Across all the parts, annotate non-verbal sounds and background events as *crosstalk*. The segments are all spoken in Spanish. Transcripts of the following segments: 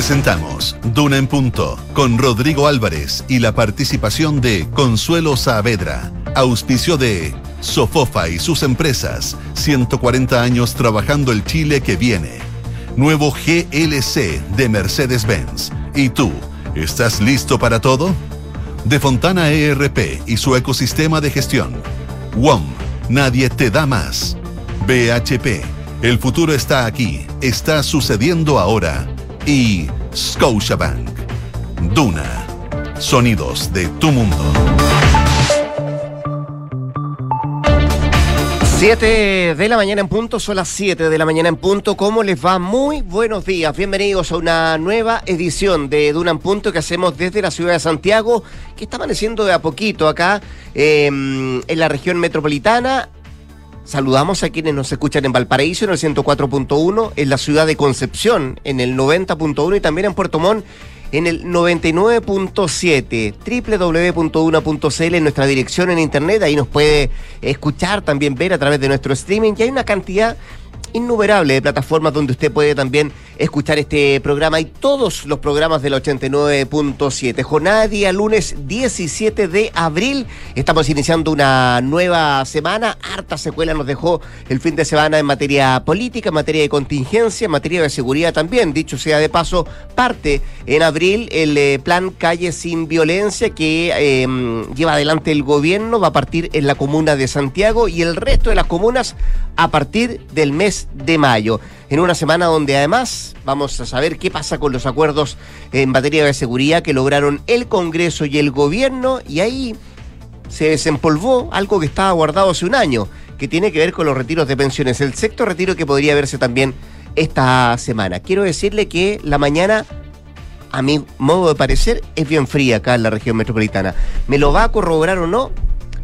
Presentamos Duna en Punto con Rodrigo Álvarez y la participación de Consuelo Saavedra, auspicio de Sofofa y sus empresas, 140 años trabajando el Chile que viene. Nuevo GLC de Mercedes-Benz. ¿Y tú, estás listo para todo? De Fontana ERP y su ecosistema de gestión. WOM, nadie te da más. BHP, el futuro está aquí, está sucediendo ahora. Y Scotiabank. Duna, sonidos de tu mundo. 7 de la mañana en punto, son las 7 de la mañana en punto. ¿Cómo les va? Muy buenos días. Bienvenidos a una nueva edición de Duna en punto que hacemos desde la ciudad de Santiago, que está amaneciendo de a poquito acá em, en la región metropolitana. Saludamos a quienes nos escuchan en Valparaíso en el 104.1, en la ciudad de Concepción en el 90.1 y también en Puerto Montt en el 99.7, www.una.cl en nuestra dirección en internet, ahí nos puede escuchar, también ver a través de nuestro streaming, y hay una cantidad innumerable de plataformas donde usted puede también escuchar este programa y todos los programas del 89.7. Jornada día lunes 17 de abril. Estamos iniciando una nueva semana. Harta secuela nos dejó el fin de semana en materia política, en materia de contingencia, en materia de seguridad también. Dicho sea de paso, parte en abril el eh, plan Calle sin Violencia que em, lleva adelante el gobierno. Va a partir en la comuna de Santiago y el resto de las comunas a partir del mes de mayo en una semana donde además vamos a saber qué pasa con los acuerdos en materia de seguridad que lograron el Congreso y el gobierno y ahí se desempolvó algo que estaba guardado hace un año, que tiene que ver con los retiros de pensiones, el sexto retiro que podría verse también esta semana. Quiero decirle que la mañana a mi modo de parecer, es bien fría acá en la región metropolitana. ¿Me lo va a corroborar o no?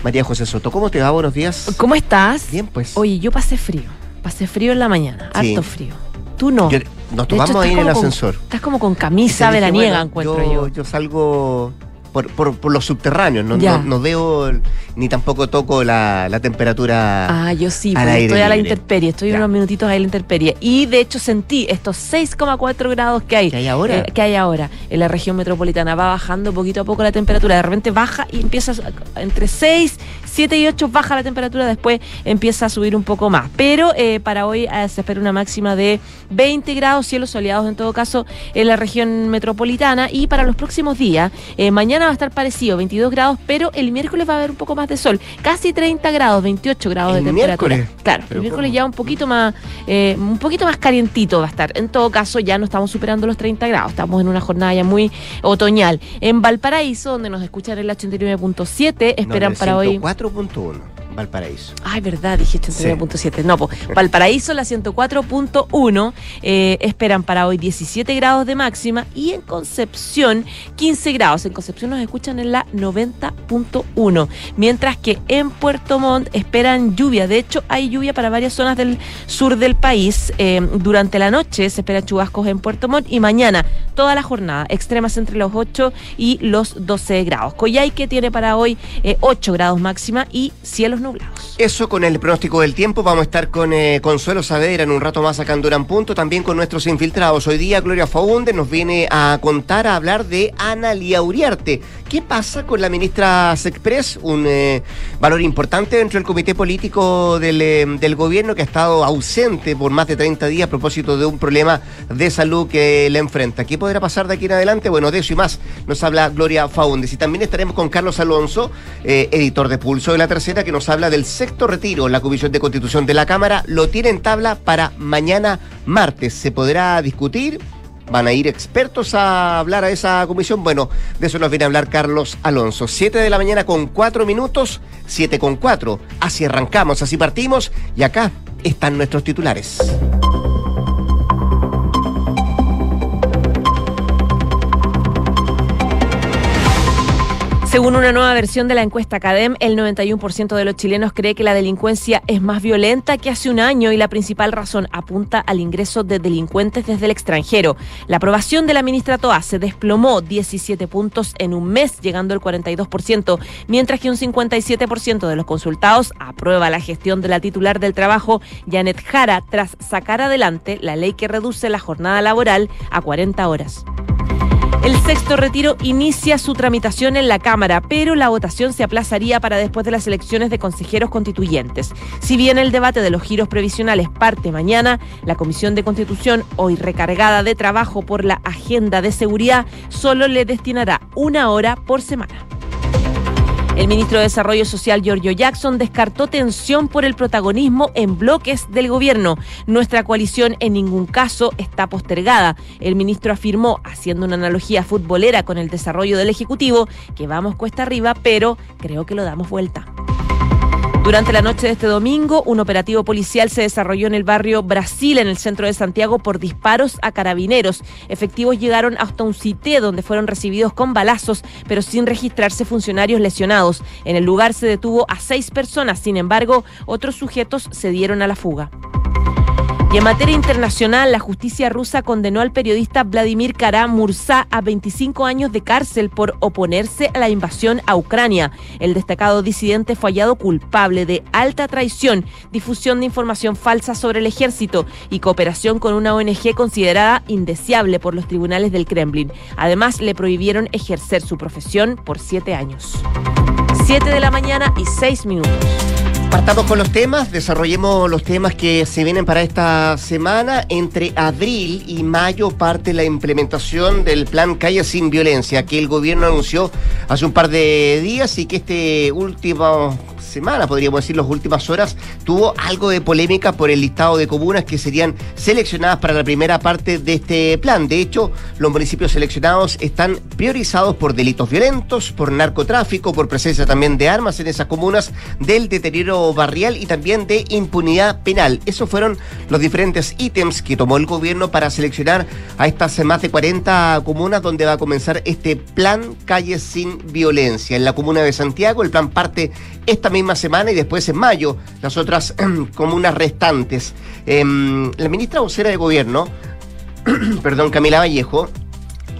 María José Soto, ¿cómo te va? Buenos días. ¿Cómo estás? Bien, pues. Oye, yo pasé frío. Pasé frío en la mañana, Sí. harto frío. Tú no. Yo- nos hecho, tomamos ahí en el con- ascensor. estás como con camisa veraniega, bueno, encuentro yo, yo. yo salgo por, por, por los subterráneos, no, no, no veo ni tampoco toco la, la temperatura. Ah, yo sí, al aire estoy a la libre. intemperie, estoy Ya. unos minutitos ahí a la intemperie. Y de hecho sentí estos 6,4 grados que hay. ¿Que hay ahora? eh, que hay ahora en la región metropolitana. Va bajando poquito a poco la temperatura. De repente baja y empieza entre 6, 7 y 8 baja la temperatura, después empieza a subir un poco más. Pero eh, para hoy eh, se espera una máxima de 20 grados, cielos soleados en todo caso en la región metropolitana. Y para los próximos días, eh, mañana va a estar parecido, 22 grados, pero el miércoles va a haber un poco más de sol. Casi 30 grados, 28 grados ¿El de temperatura. miércoles? Claro, Pero el miércoles ¿cómo? ya un poquito más, eh, un poquito más calientito va a estar. En todo caso, ya no estamos superando los 30 grados, estamos en una jornada ya muy otoñal. En Valparaíso, donde nos escuchan el 89.7, esperan No, para hoy. 4.1, Valparaíso. Ay, verdad, dije 89.7. No, pues Valparaíso, la 104.1, eh, esperan para hoy 17 grados de máxima y en Concepción 15 grados. En Concepción nos escuchan en la 90.1, mientras que en Puerto Montt esperan lluvia. De hecho, hay lluvia para varias zonas del sur del país. Eh, durante la noche se esperan chubascos en Puerto Montt y mañana toda la jornada, extremas entre los 8 y los 12 grados. Coyhaique tiene para hoy eh, 8 grados máxima y cielos Eso con el pronóstico del tiempo. Vamos a estar con eh, Consuelo Saavedra en un rato más acá en Durán Punto. También con nuestros infiltrados. Hoy día Gloria Faunde nos viene a contar, a hablar de Ana Lía Uriarte. ¿Qué pasa con la ministra Sexpress? Un eh, valor importante dentro del comité político del, eh, del gobierno que ha estado ausente por más de 30 días a propósito de un problema de salud que le enfrenta. ¿Qué podrá pasar de aquí en adelante? Bueno, de eso y más nos habla Gloria Faundes. Y también estaremos con Carlos Alonso, eh, editor de Pulso de la Tercera, que nos habla del sexto retiro. La Comisión de Constitución de la Cámara lo tiene en tabla para mañana martes. ¿Se podrá discutir? ¿Van a ir expertos a hablar a esa comisión? Bueno, de eso nos viene a hablar Carlos Alonso. Siete de la mañana con cuatro minutos, siete con cuatro. Así arrancamos, así partimos y acá están nuestros titulares. Según una nueva versión de la encuesta CADEM, el 91% de los chilenos cree que la delincuencia es más violenta que hace un año y la principal razón apunta al ingreso de delincuentes desde el extranjero. La aprobación de la ministra Toa se desplomó 17 puntos en un mes, llegando al 42%, mientras que un 57% de los consultados aprueba la gestión de la titular del trabajo, Janet Jara, tras sacar adelante la ley que reduce la jornada laboral a 40 horas. El sexto retiro inicia su tramitación en la Cámara, pero la votación se aplazaría para después de las elecciones de consejeros constituyentes. Si bien el debate de los giros previsionales parte mañana, la Comisión de Constitución, hoy recargada de trabajo por la agenda de seguridad, solo le destinará una hora por semana. El ministro de Desarrollo Social, Giorgio Jackson, descartó tensión por el protagonismo en bloques del gobierno. Nuestra coalición en ningún caso está postergada. El ministro afirmó, haciendo una analogía futbolera con el desarrollo del Ejecutivo, que vamos cuesta arriba, pero creo que lo damos vuelta. Durante la noche de este domingo, un operativo policial se desarrolló en el barrio Brasil, en el centro de Santiago, por disparos a carabineros. Efectivos llegaron hasta un cité donde fueron recibidos con balazos, pero sin registrarse funcionarios lesionados. En el lugar se detuvo a seis personas, sin embargo, otros sujetos se dieron a la fuga. En materia internacional, la justicia rusa condenó al periodista Vladimir Kara Mursa a 25 años de cárcel por oponerse a la invasión a Ucrania. El destacado disidente fue hallado culpable de alta traición, difusión de información falsa sobre el ejército y cooperación con una ONG considerada indeseable por los tribunales del Kremlin. Además, le prohibieron ejercer su profesión por siete años. Siete de la mañana y seis minutos. Partamos con los temas, desarrollemos los temas que se vienen para esta semana. Entre abril y mayo parte la implementación del plan Calle sin Violencia que el gobierno anunció hace un par de días y que este último semana, podríamos decir, las últimas horas, tuvo algo de polémica por el listado de comunas que serían seleccionadas para la primera parte de este plan. De hecho, los municipios seleccionados están priorizados por delitos violentos, por narcotráfico, por presencia también de armas en esas comunas, del deterioro barrial y también de impunidad penal. Esos fueron los diferentes ítems que tomó el gobierno para seleccionar a estas más de 40 comunas donde va a comenzar este plan Calles sin Violencia. En la comuna de Santiago, el plan parte esta misma semana y después en mayo las otras *clears throat* comunas restantes. Em, la ministra vocera de Gobierno, *clears throat* perdón, Camila Vallejo,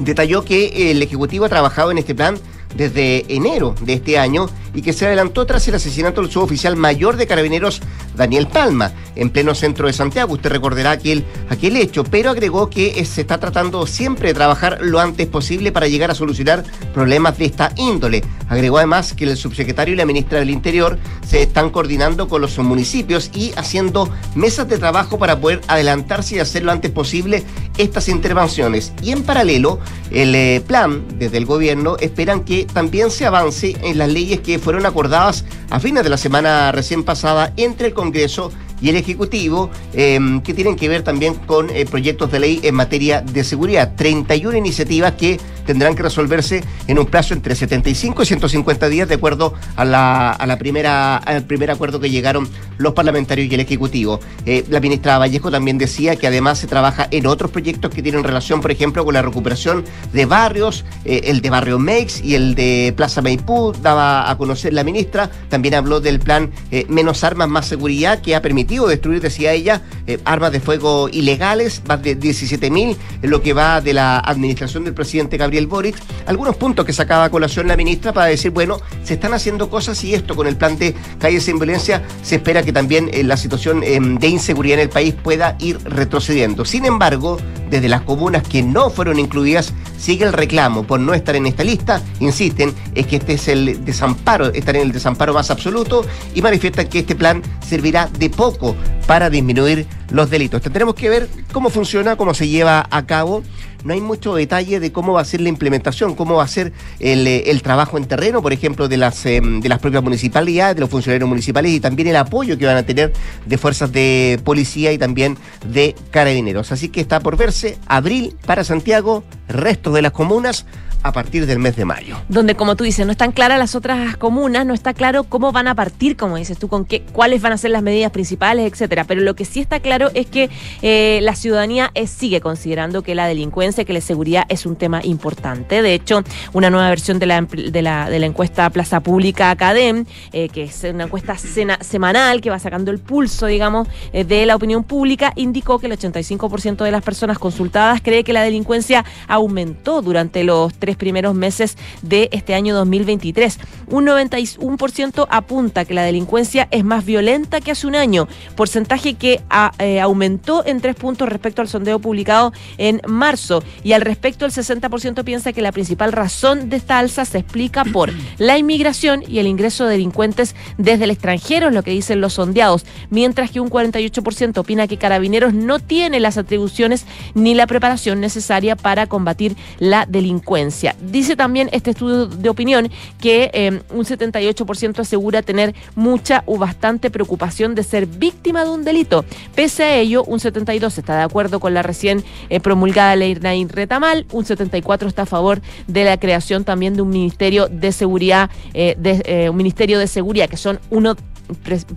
detalló que el Ejecutivo ha trabajado en este plan desde enero de este año y que se adelantó tras el asesinato del suboficial mayor de carabineros Daniel Palma en pleno centro de Santiago. Usted recordará aquel, aquel hecho, pero agregó que se está tratando siempre de trabajar lo antes posible para llegar a solucionar problemas de esta índole. Agregó además que el subsecretario y la ministra del Interior se están coordinando con los municipios y haciendo mesas de trabajo para poder adelantarse y hacer lo antes posible estas intervenciones. Y en paralelo, el eh, plan desde el gobierno esperan que también se avance en las leyes que fueron acordadas a fines de la semana recién pasada entre el Congreso y el Ejecutivo, em, que tienen que ver también con eh, proyectos de ley en materia de seguridad. 31 iniciativas que tendrán que resolverse en un plazo entre 75 y 150 días, de acuerdo a la, a la primera, al primer acuerdo que llegaron los parlamentarios y el Ejecutivo. Eh, la ministra Vallejo también decía que además se trabaja en otros proyectos que tienen relación, por ejemplo, con la recuperación de barrios, eh, el de Barrio Mex y el de Plaza Maipú, daba a conocer la ministra. También habló del plan Menos Armas, Más Seguridad, que ha permitido destruir, decía ella, eh, armas de fuego ilegales, más de 17.000 en lo que va de la administración del presidente Gabriel Boric. Algunos puntos que sacaba a colación la ministra para decir, bueno, se están haciendo cosas y esto con el plan de calles sin violencia se espera que también eh, la situación em, de inseguridad en el país pueda ir retrocediendo. Sin embargo, desde las comunas que no fueron incluidas, sigue el reclamo por no estar en esta lista. Insisten, es que este es el desamparo, estar en el desamparo más absoluto y manifiestan que este plan servirá de poco para disminuir los delitos. Tendremos que ver cómo funciona, cómo se lleva a cabo. No hay mucho detalle de cómo va a ser la implementación, cómo va a ser el, eh, trabajo en terreno, por ejemplo, de las, em, de las propias municipalidades, de los funcionarios municipales y también el apoyo que van a tener de fuerzas de policía y también de carabineros. Así que está por verse abril para Santiago, resto de las comunas a partir del mes de mayo. Donde, como tú dices, no están claras las otras comunas, no está claro cómo van a partir, como dices tú, con qué, cuáles van a ser las medidas principales, etcétera. Pero lo que sí está claro es que eh, la ciudadanía sigue considerando que la delincuencia, que la seguridad es un tema importante. De hecho, una nueva versión de la, de la, encuesta Plaza Pública Academ, eh, que es una encuesta semanal que va sacando el pulso, digamos, eh, de la opinión pública, indicó que el 85% de las personas consultadas cree que la delincuencia aumentó durante los tres primeros meses de este año 2023. Un 91% apunta que la delincuencia es más violenta que hace un año, porcentaje que eh, aumentó en tres puntos respecto al sondeo publicado en marzo. Y al respecto, el 60% piensa que la principal razón de esta alza se explica por *clears throat* la inmigración y el ingreso de delincuentes desde el extranjero, es lo que dicen los sondeados, mientras que un 48% opina que Carabineros no tiene las atribuciones ni la preparación necesaria para combatir la delincuencia. Dice también este estudio de opinión que eh, un 78% asegura tener mucha o bastante preocupación de ser víctima de un delito. Pese a ello, un 72% está de acuerdo con la recién eh, promulgada ley Nain Retamal, un 74% está a favor de la creación también de un ministerio de seguridad, eh, de, un ministerio de seguridad, que son uno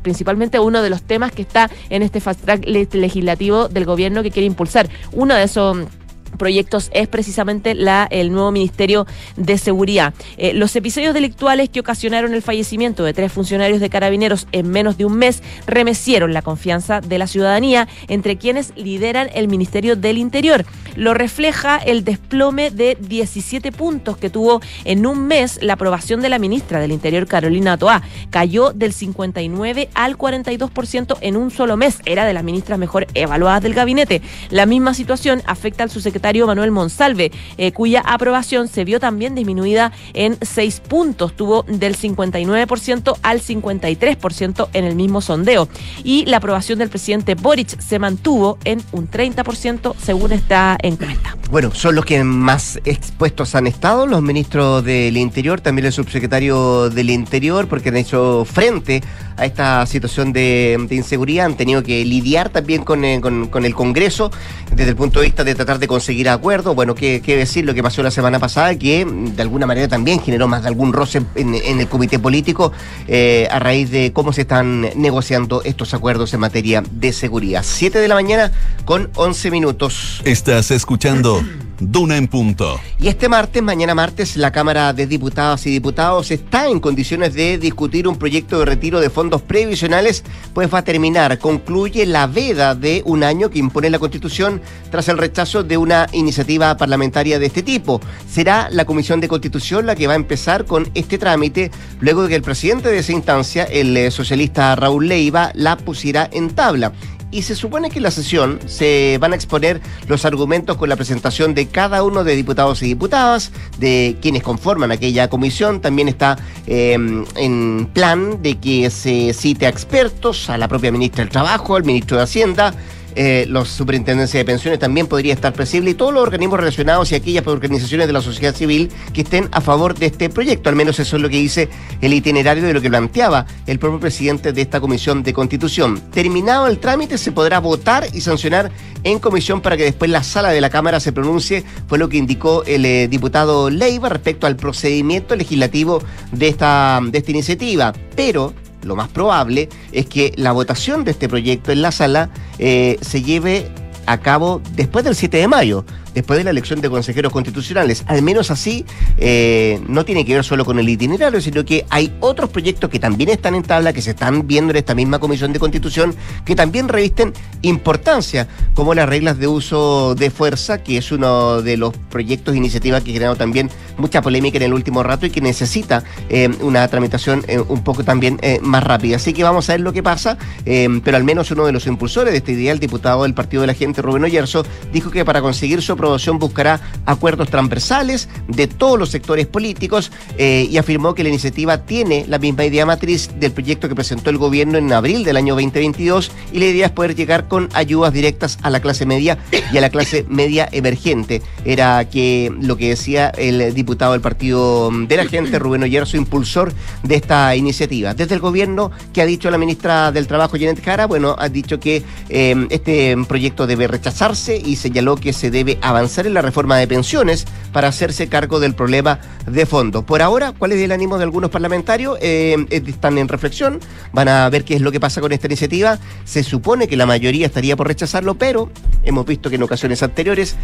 principalmente uno de los temas que está en este fast track legislativo del gobierno que quiere impulsar. Uno de esos proyectos es precisamente la, el nuevo Ministerio de Seguridad. Eh, los episodios delictuales que ocasionaron el fallecimiento de tres funcionarios de carabineros en menos de un mes remecieron la confianza de la ciudadanía entre quienes lideran el Ministerio del Interior. Lo refleja el desplome de 17 puntos que tuvo en un mes la aprobación de la ministra del Interior, Carolina Toá. Cayó del 59 al 42% en un solo mes. Era de las ministras mejor evaluadas del gabinete. La misma situación afecta al subsecretario Manuel Monsalve, eh, cuya aprobación se vio también disminuida en seis puntos, tuvo del 59% al 53% en el mismo sondeo. Y la aprobación del presidente Boric se mantuvo en un 30% según esta encuesta. Bueno, son los que más expuestos han estado, los ministros del Interior, también el subsecretario del Interior, porque han hecho frente a esta situación de, inseguridad, han tenido que lidiar también con, eh, con, con el Congreso desde el punto de vista de tratar de conseguir seguir acuerdos. Bueno, ¿qué, decir lo que pasó la semana pasada? Que mm, de alguna manera también generó más de algún roce en, el comité político eh, a raíz de cómo se están negociando estos acuerdos en materia de seguridad. Siete de la mañana con 11 minutos. Estás escuchando. Duna en punto. Y este martes, mañana martes, la Cámara de Diputadas y Diputados está en condiciones de discutir un proyecto de retiro de fondos previsionales, pues va a terminar, concluye la veda de un año que impone la Constitución tras el rechazo de una iniciativa parlamentaria de este tipo. Será la Comisión de Constitución la que va a empezar con este trámite, luego de que el presidente de esa instancia, el eh, socialista Raúl Leiva, la pusiera en tabla y se supone que en la sesión se van a exponer los argumentos con la presentación de cada uno de diputados y diputadas, de quienes conforman aquella comisión. También está em, en plan de que se cite a expertos, a la propia ministra del Trabajo, al ministro de Hacienda eh, los superintendencias de pensiones también podría estar presente y todos los organismos relacionados y aquellas organizaciones de la sociedad civil que estén a favor de este proyecto. Al menos eso es lo que dice el itinerario de lo que planteaba el propio presidente de esta comisión de constitución. Terminado el trámite se podrá votar y sancionar en comisión para que después la sala de la Cámara se pronuncie, fue lo que indicó el eh, diputado Leiva respecto al procedimiento legislativo de esta, de esta iniciativa. Pero lo más probable es que la votación de este proyecto en la sala eh, se lleve a cabo después del 7 de mayo después de la elección de consejeros constitucionales. Al menos así, eh, no tiene que ver solo con el itinerario, sino que hay otros proyectos que también están en tabla, que se están viendo en esta misma comisión de constitución, que también revisten importancia, como las reglas de uso de fuerza, que es uno de los proyectos de iniciativa que ha generado también mucha polémica en el último rato y que necesita eh, una tramitación eh, un poco también más rápida. Así que vamos a ver lo que pasa, pero al menos uno de los impulsores de este idea, el diputado del Partido de la Gente, Rubén Oyerzo, dijo que para conseguir su aprobación buscará acuerdos transversales de todos los sectores políticos eh, y afirmó que la iniciativa tiene la misma idea matriz del proyecto que presentó el gobierno en abril del año 2022 y la idea es poder llegar con ayudas directas a la clase media y a la clase media emergente. Era que lo que decía el diputado del Partido de la Gente, Rubén Oyerzo, impulsor de esta iniciativa. Desde el gobierno, que ha dicho la ministra del Trabajo, Janet Jara, bueno, ha dicho que eh, este proyecto debe rechazarse y señaló que se debe avanzar en la reforma de pensiones para hacerse cargo del problema de fondo. Por ahora, ¿cuál es el ánimo de algunos parlamentarios? Eh, están en reflexión, van a ver qué es lo que pasa con esta iniciativa. Se supone que la mayoría estaría por rechazarlo, pero hemos visto que en ocasiones anteriores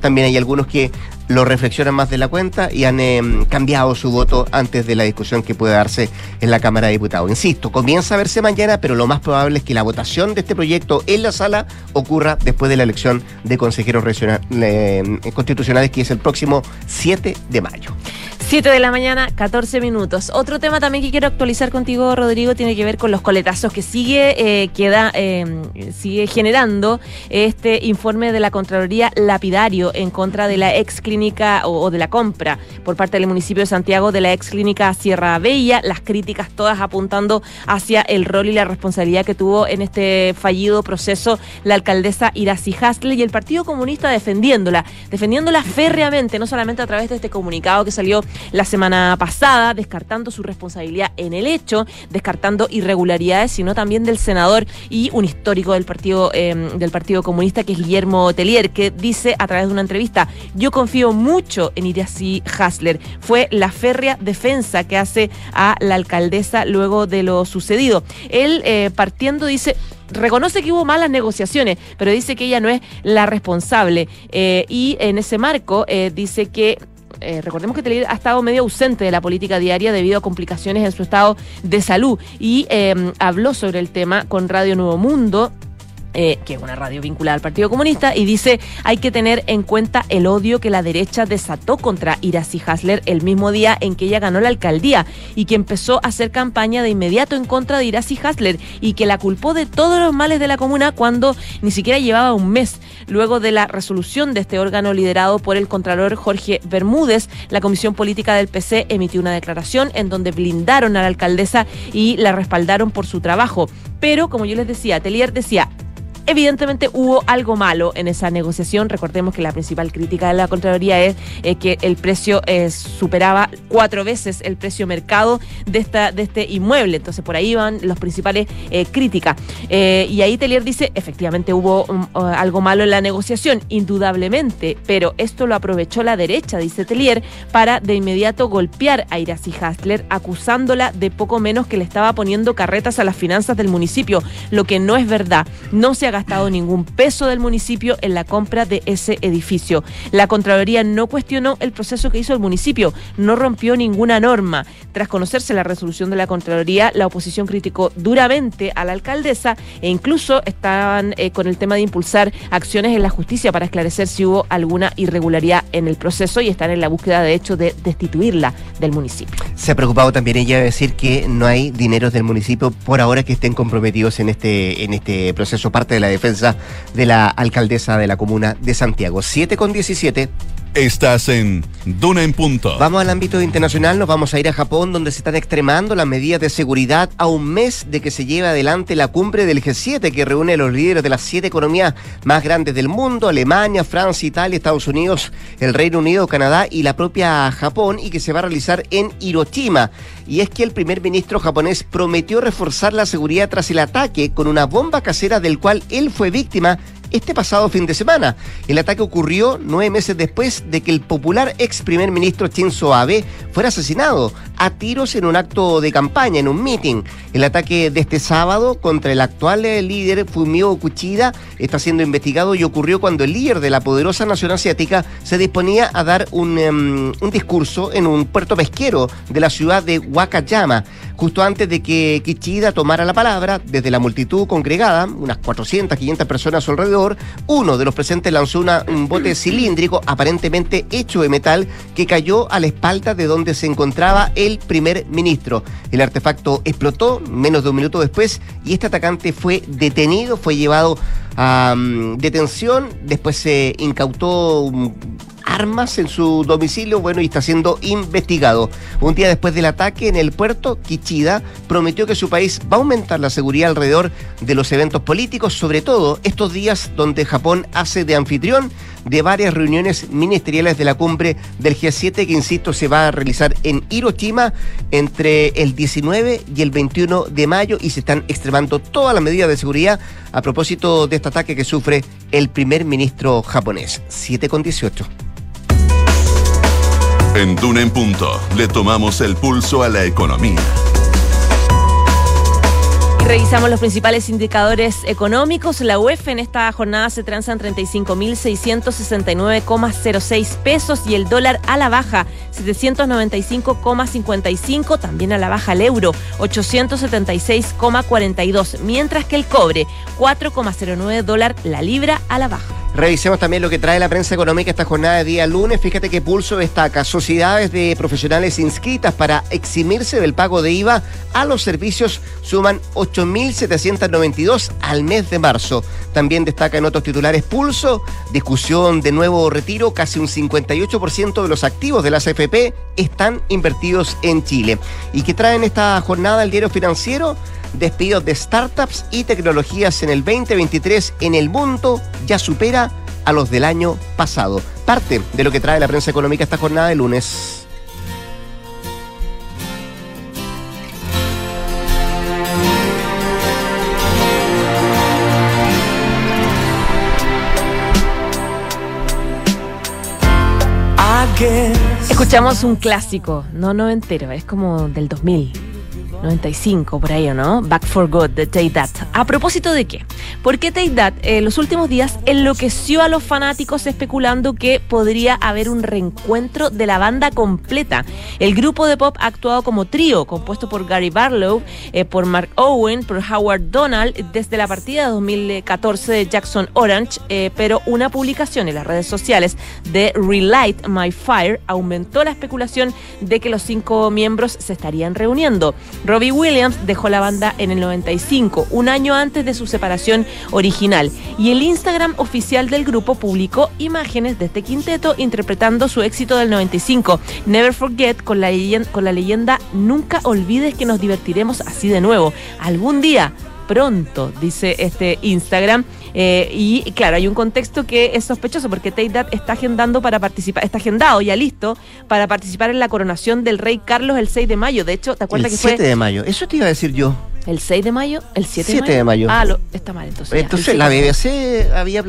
también hay algunos que lo reflexionan más de la cuenta y han em, cambiado su voto antes de la discusión que puede darse en la Cámara de Diputados. Insisto, comienza a verse mañana, pero lo más probable es que la votación de este proyecto en la sala ocurra después de la elección de consejeros eh, constitucionales, que es el próximo 7 de mayo. 7 de la mañana, 14 minutos. Otro tema también que quiero actualizar contigo, Rodrigo, tiene que ver con los coletazos que sigue, eh, queda, eh, sigue generando este informe de la Contraloría Lapidario en contra de la ex clínica o, de la compra por parte del municipio de Santiago de la ex clínica Sierra Bella. Las críticas todas apuntando hacia el rol y la responsabilidad que tuvo en este fallido proceso la alcaldesa Iracy Hasle y el Partido Comunista defendiéndola, defendiéndola férreamente, no solamente a través de este comunicado que salió la semana pasada, descartando su responsabilidad en el hecho, descartando irregularidades, sino también del senador y un histórico del Partido, em, del partido Comunista, que es Guillermo Telier, que dice a través de una entrevista, yo confío mucho en Iracy Hasler. Fue la férrea defensa que hace a la alcaldesa luego de lo sucedido. Él eh, partiendo dice, reconoce que hubo malas negociaciones, pero dice que ella no es la responsable. Eh, y en ese marco eh, dice que eh, recordemos que Telir ha estado medio ausente de la política diaria debido a complicaciones en su estado de salud y habló sobre el tema con Radio Nuevo Mundo eh, que es una radio vinculada al Partido Comunista, y dice hay que tener en cuenta el odio que la derecha desató contra Iracy Hasler el mismo día en que ella ganó la alcaldía y que empezó a hacer campaña de inmediato en contra de Iracy Hasler y que la culpó de todos los males de la comuna cuando ni siquiera llevaba un mes. Luego de la resolución de este órgano liderado por el Contralor Jorge Bermúdez, la Comisión Política del PC emitió una declaración en donde blindaron a la alcaldesa y la respaldaron por su trabajo. Pero, como yo les decía, Telier decía, Evidentemente hubo algo malo en esa negociación. Recordemos que la principal crítica de la Contraloría es eh, que el precio eh, superaba cuatro veces el precio mercado de, esta, de este inmueble. Entonces por ahí van las principales eh, críticas. y ahí Telier dice, efectivamente hubo uh, algo malo en la negociación, indudablemente, pero esto lo aprovechó la derecha, dice Telier, para de inmediato golpear a Iracy Hasler, acusándola de poco menos que le estaba poniendo carretas a las finanzas del municipio, lo que no es verdad. No se gastado ningún peso del municipio en la compra de ese edificio. La Contraloría no cuestionó el proceso que hizo el municipio, no rompió ninguna norma. Tras conocerse la resolución de la Contraloría, la oposición criticó duramente a la alcaldesa e incluso estaban eh, con el tema de impulsar acciones en la justicia para esclarecer si hubo alguna irregularidad en el proceso y están en la búsqueda de hecho de destituirla del municipio. Se ha preocupado también ella de decir que no hay dineros del municipio por ahora que estén comprometidos en este, en este proceso, parte de la defensa de la alcaldesa de la comuna de Santiago. 7 con 17. Estás en Duna en Punto. Vamos al ámbito internacional, nos vamos a ir a Japón, donde se están extremando las medidas de seguridad a un mes de que se lleve adelante la cumbre del G7, que reúne a los líderes de las siete economías más grandes del mundo, Alemania, Francia, Italia, Estados Unidos, el Reino Unido, Canadá y la propia Japón, y que se va a realizar en Hiroshima. Y es que el primer ministro japonés prometió reforzar la seguridad tras el ataque con una bomba casera del cual él fue víctima este pasado fin de semana. El ataque ocurrió nueve meses después de que el popular ex primer ministro Shinzo Abe fuera asesinado a tiros en un acto de campaña, en un meeting. El ataque de este sábado contra el actual eh, líder Fumio Kuchida está siendo investigado y ocurrió cuando el líder de la poderosa nación asiática se disponía a dar un, em, discurso en un puerto pesquero de la ciudad de Wakayama justo antes de que Kichida tomara la palabra, desde la multitud congregada, unas 400, 500 personas alrededor, uno de los presentes lanzó un bote *clears throat* cilíndrico aparentemente hecho de metal que cayó a la espalda de donde se encontraba el primer ministro. El artefacto explotó menos de un minuto después y este atacante fue detenido, fue llevado a detención, después se incautó armas en su domicilio, bueno, y está siendo investigado. Un día después del ataque en el puerto, Kichida prometió que su país va a aumentar la seguridad alrededor de los eventos políticos, sobre todo estos días donde Japón hace de anfitrión de varias reuniones ministeriales de la cumbre del G7 que, insisto, se va a realizar en Hiroshima entre el 19 y el 21 de mayo y se están extremando todas las medidas de seguridad a propósito de este ataque que sufre el primer ministro japonés. 7 con 18. En Duna en Punto le tomamos el pulso a la economía. Revisamos los principales indicadores económicos. La UEF en esta jornada se transa en 35.669,06 pesos y el dólar a la baja 795,55, también a la baja el euro 876,42, mientras que el cobre 4,09 dólar la libra a la baja. Revisemos también lo que trae la prensa económica esta jornada de día lunes. Fíjate que Pulso destaca sociedades de profesionales inscritas para eximirse del pago de IVA a los servicios suman 8.792 al mes de marzo. También destaca en otros titulares Pulso, discusión de nuevo retiro, casi un 58% de los activos de las AFP están invertidos en Chile. ¿Y qué traen esta jornada el diario financiero? despidos de startups y tecnologías en el 2023 en el mundo ya supera a los del año pasado. Parte de lo que trae la prensa económica esta jornada de lunes. Escuchamos un clásico, no no entero, es como del 2000. 95, por ahí, ¿no? Back for Good de Take That. ¿A propósito de qué? Porque Take That en eh, los últimos días enloqueció a los fanáticos especulando que podría haber un reencuentro de la banda completa. El grupo de pop ha actuado como trío, compuesto por Gary Barlow, eh, por Mark Owen, por Howard Donald, desde la partida de 2014 de Jackson Orange, eh, pero una publicación en las redes sociales de Relight My Fire aumentó la especulación de que los cinco miembros se estarían reuniendo. Robbie Williams dejó la banda en el 95, un año antes de su separación original, y el Instagram oficial del grupo publicó imágenes de este quinteto interpretando su éxito del 95, Never Forget, con la, con la leyenda Nunca olvides que nos divertiremos así de nuevo. Algún día pronto, dice este Instagram. Eh, y claro, hay un contexto que es sospechoso porque Tate está agendando para participar, está agendado ya listo para participar en la coronación del rey Carlos el 6 de mayo. De hecho, ¿te acuerdas que fue? El 7 de mayo, eso te iba a decir yo. ¿El 6 de mayo? ¿El 7, de mayo? Ah, lo, está mal entonces. Entonces la BBC había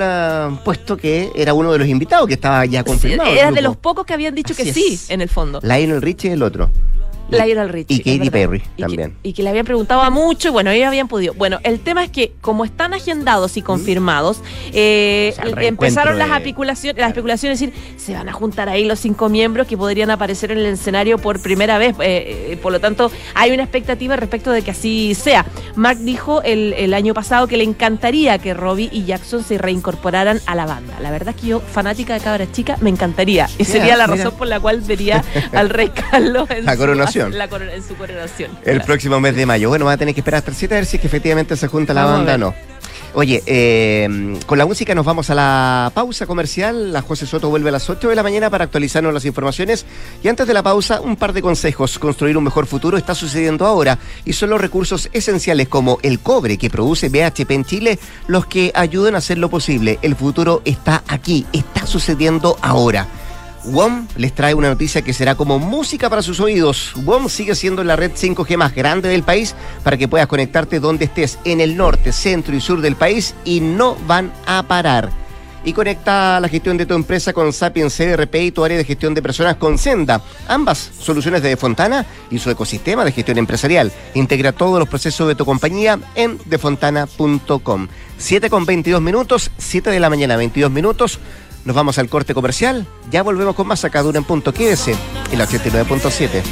puesto que era uno de los invitados que estaba ya confirmado. era de los pocos que habían dicho que sí, en el fondo. Lionel Richie el otro. Richie. Y Katy Perry también. y que le habían preguntado a mucho y bueno, ellos habían podido. Bueno, el tema es que como están agendados y mm. confirmados, eh, empezaron las, especulaciones, las especulaciones, es decir, se van a juntar ahí los cinco miembros que podrían aparecer en el escenario por primera vez. Eh, eh, por lo tanto, hay una expectativa respecto de que así sea. Mark dijo el, el año pasado que le encantaría que Robbie y Jackson se reincorporaran a la banda. La verdad es que yo, fanática de cabra chica, me encantaría. Y sería la razón por la cual vería al rey *laughs* Carlos en la coronación en su coronación. El próximo mes de mayo. Bueno, va a tener que esperar hasta el 7 a ver si es que efectivamente se junta la banda o no. Oye, eh, con la música nos vamos a la pausa comercial. La José Soto vuelve a las 8 de la mañana para actualizarnos las informaciones. Y antes de la pausa, un par de consejos. Construir un mejor futuro está sucediendo ahora y son los recursos esenciales como el cobre que produce BHP en Chile los que ayudan a hacer lo posible. El futuro está aquí, está sucediendo ahora. WOM les trae una noticia que será como música para sus oídos. WOM sigue siendo la red 5G más grande del país para que puedas conectarte donde estés, en el norte, centro y sur del país y no van a parar. Y conecta la gestión de tu empresa con Sapiens CRP y tu área de gestión de personas con Senda. Ambas soluciones de Defontana y su ecosistema de gestión empresarial. Integra todos los procesos de tu compañía en defontana.com. 7 con 22 minutos, 7 de la mañana, 22 minutos. Nos vamos al corte comercial. Ya volvemos con más acá en punto. Quédese en la 89.7.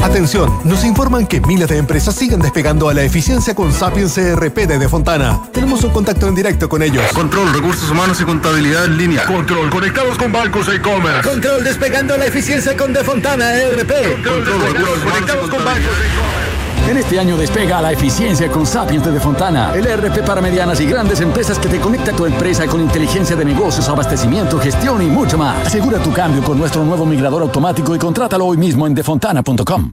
Atención, nos informan que miles de empresas siguen despegando a la eficiencia con Sapiens CRP de De Fontana. Tenemos un contacto en directo con ellos. Control, recursos humanos y contabilidad en línea. Control, conectados con bancos e e-commerce. Control, despegando la eficiencia con De Fontana ERP. Control, Control conectados con bancos e commerce en este año despega la eficiencia con Sapiens de Fontana, el ERP para medianas y grandes empresas que te conecta a tu empresa con inteligencia de negocios, abastecimiento, gestión y mucho más. Asegura tu cambio con nuestro nuevo migrador automático y contrátalo hoy mismo en defontana.com.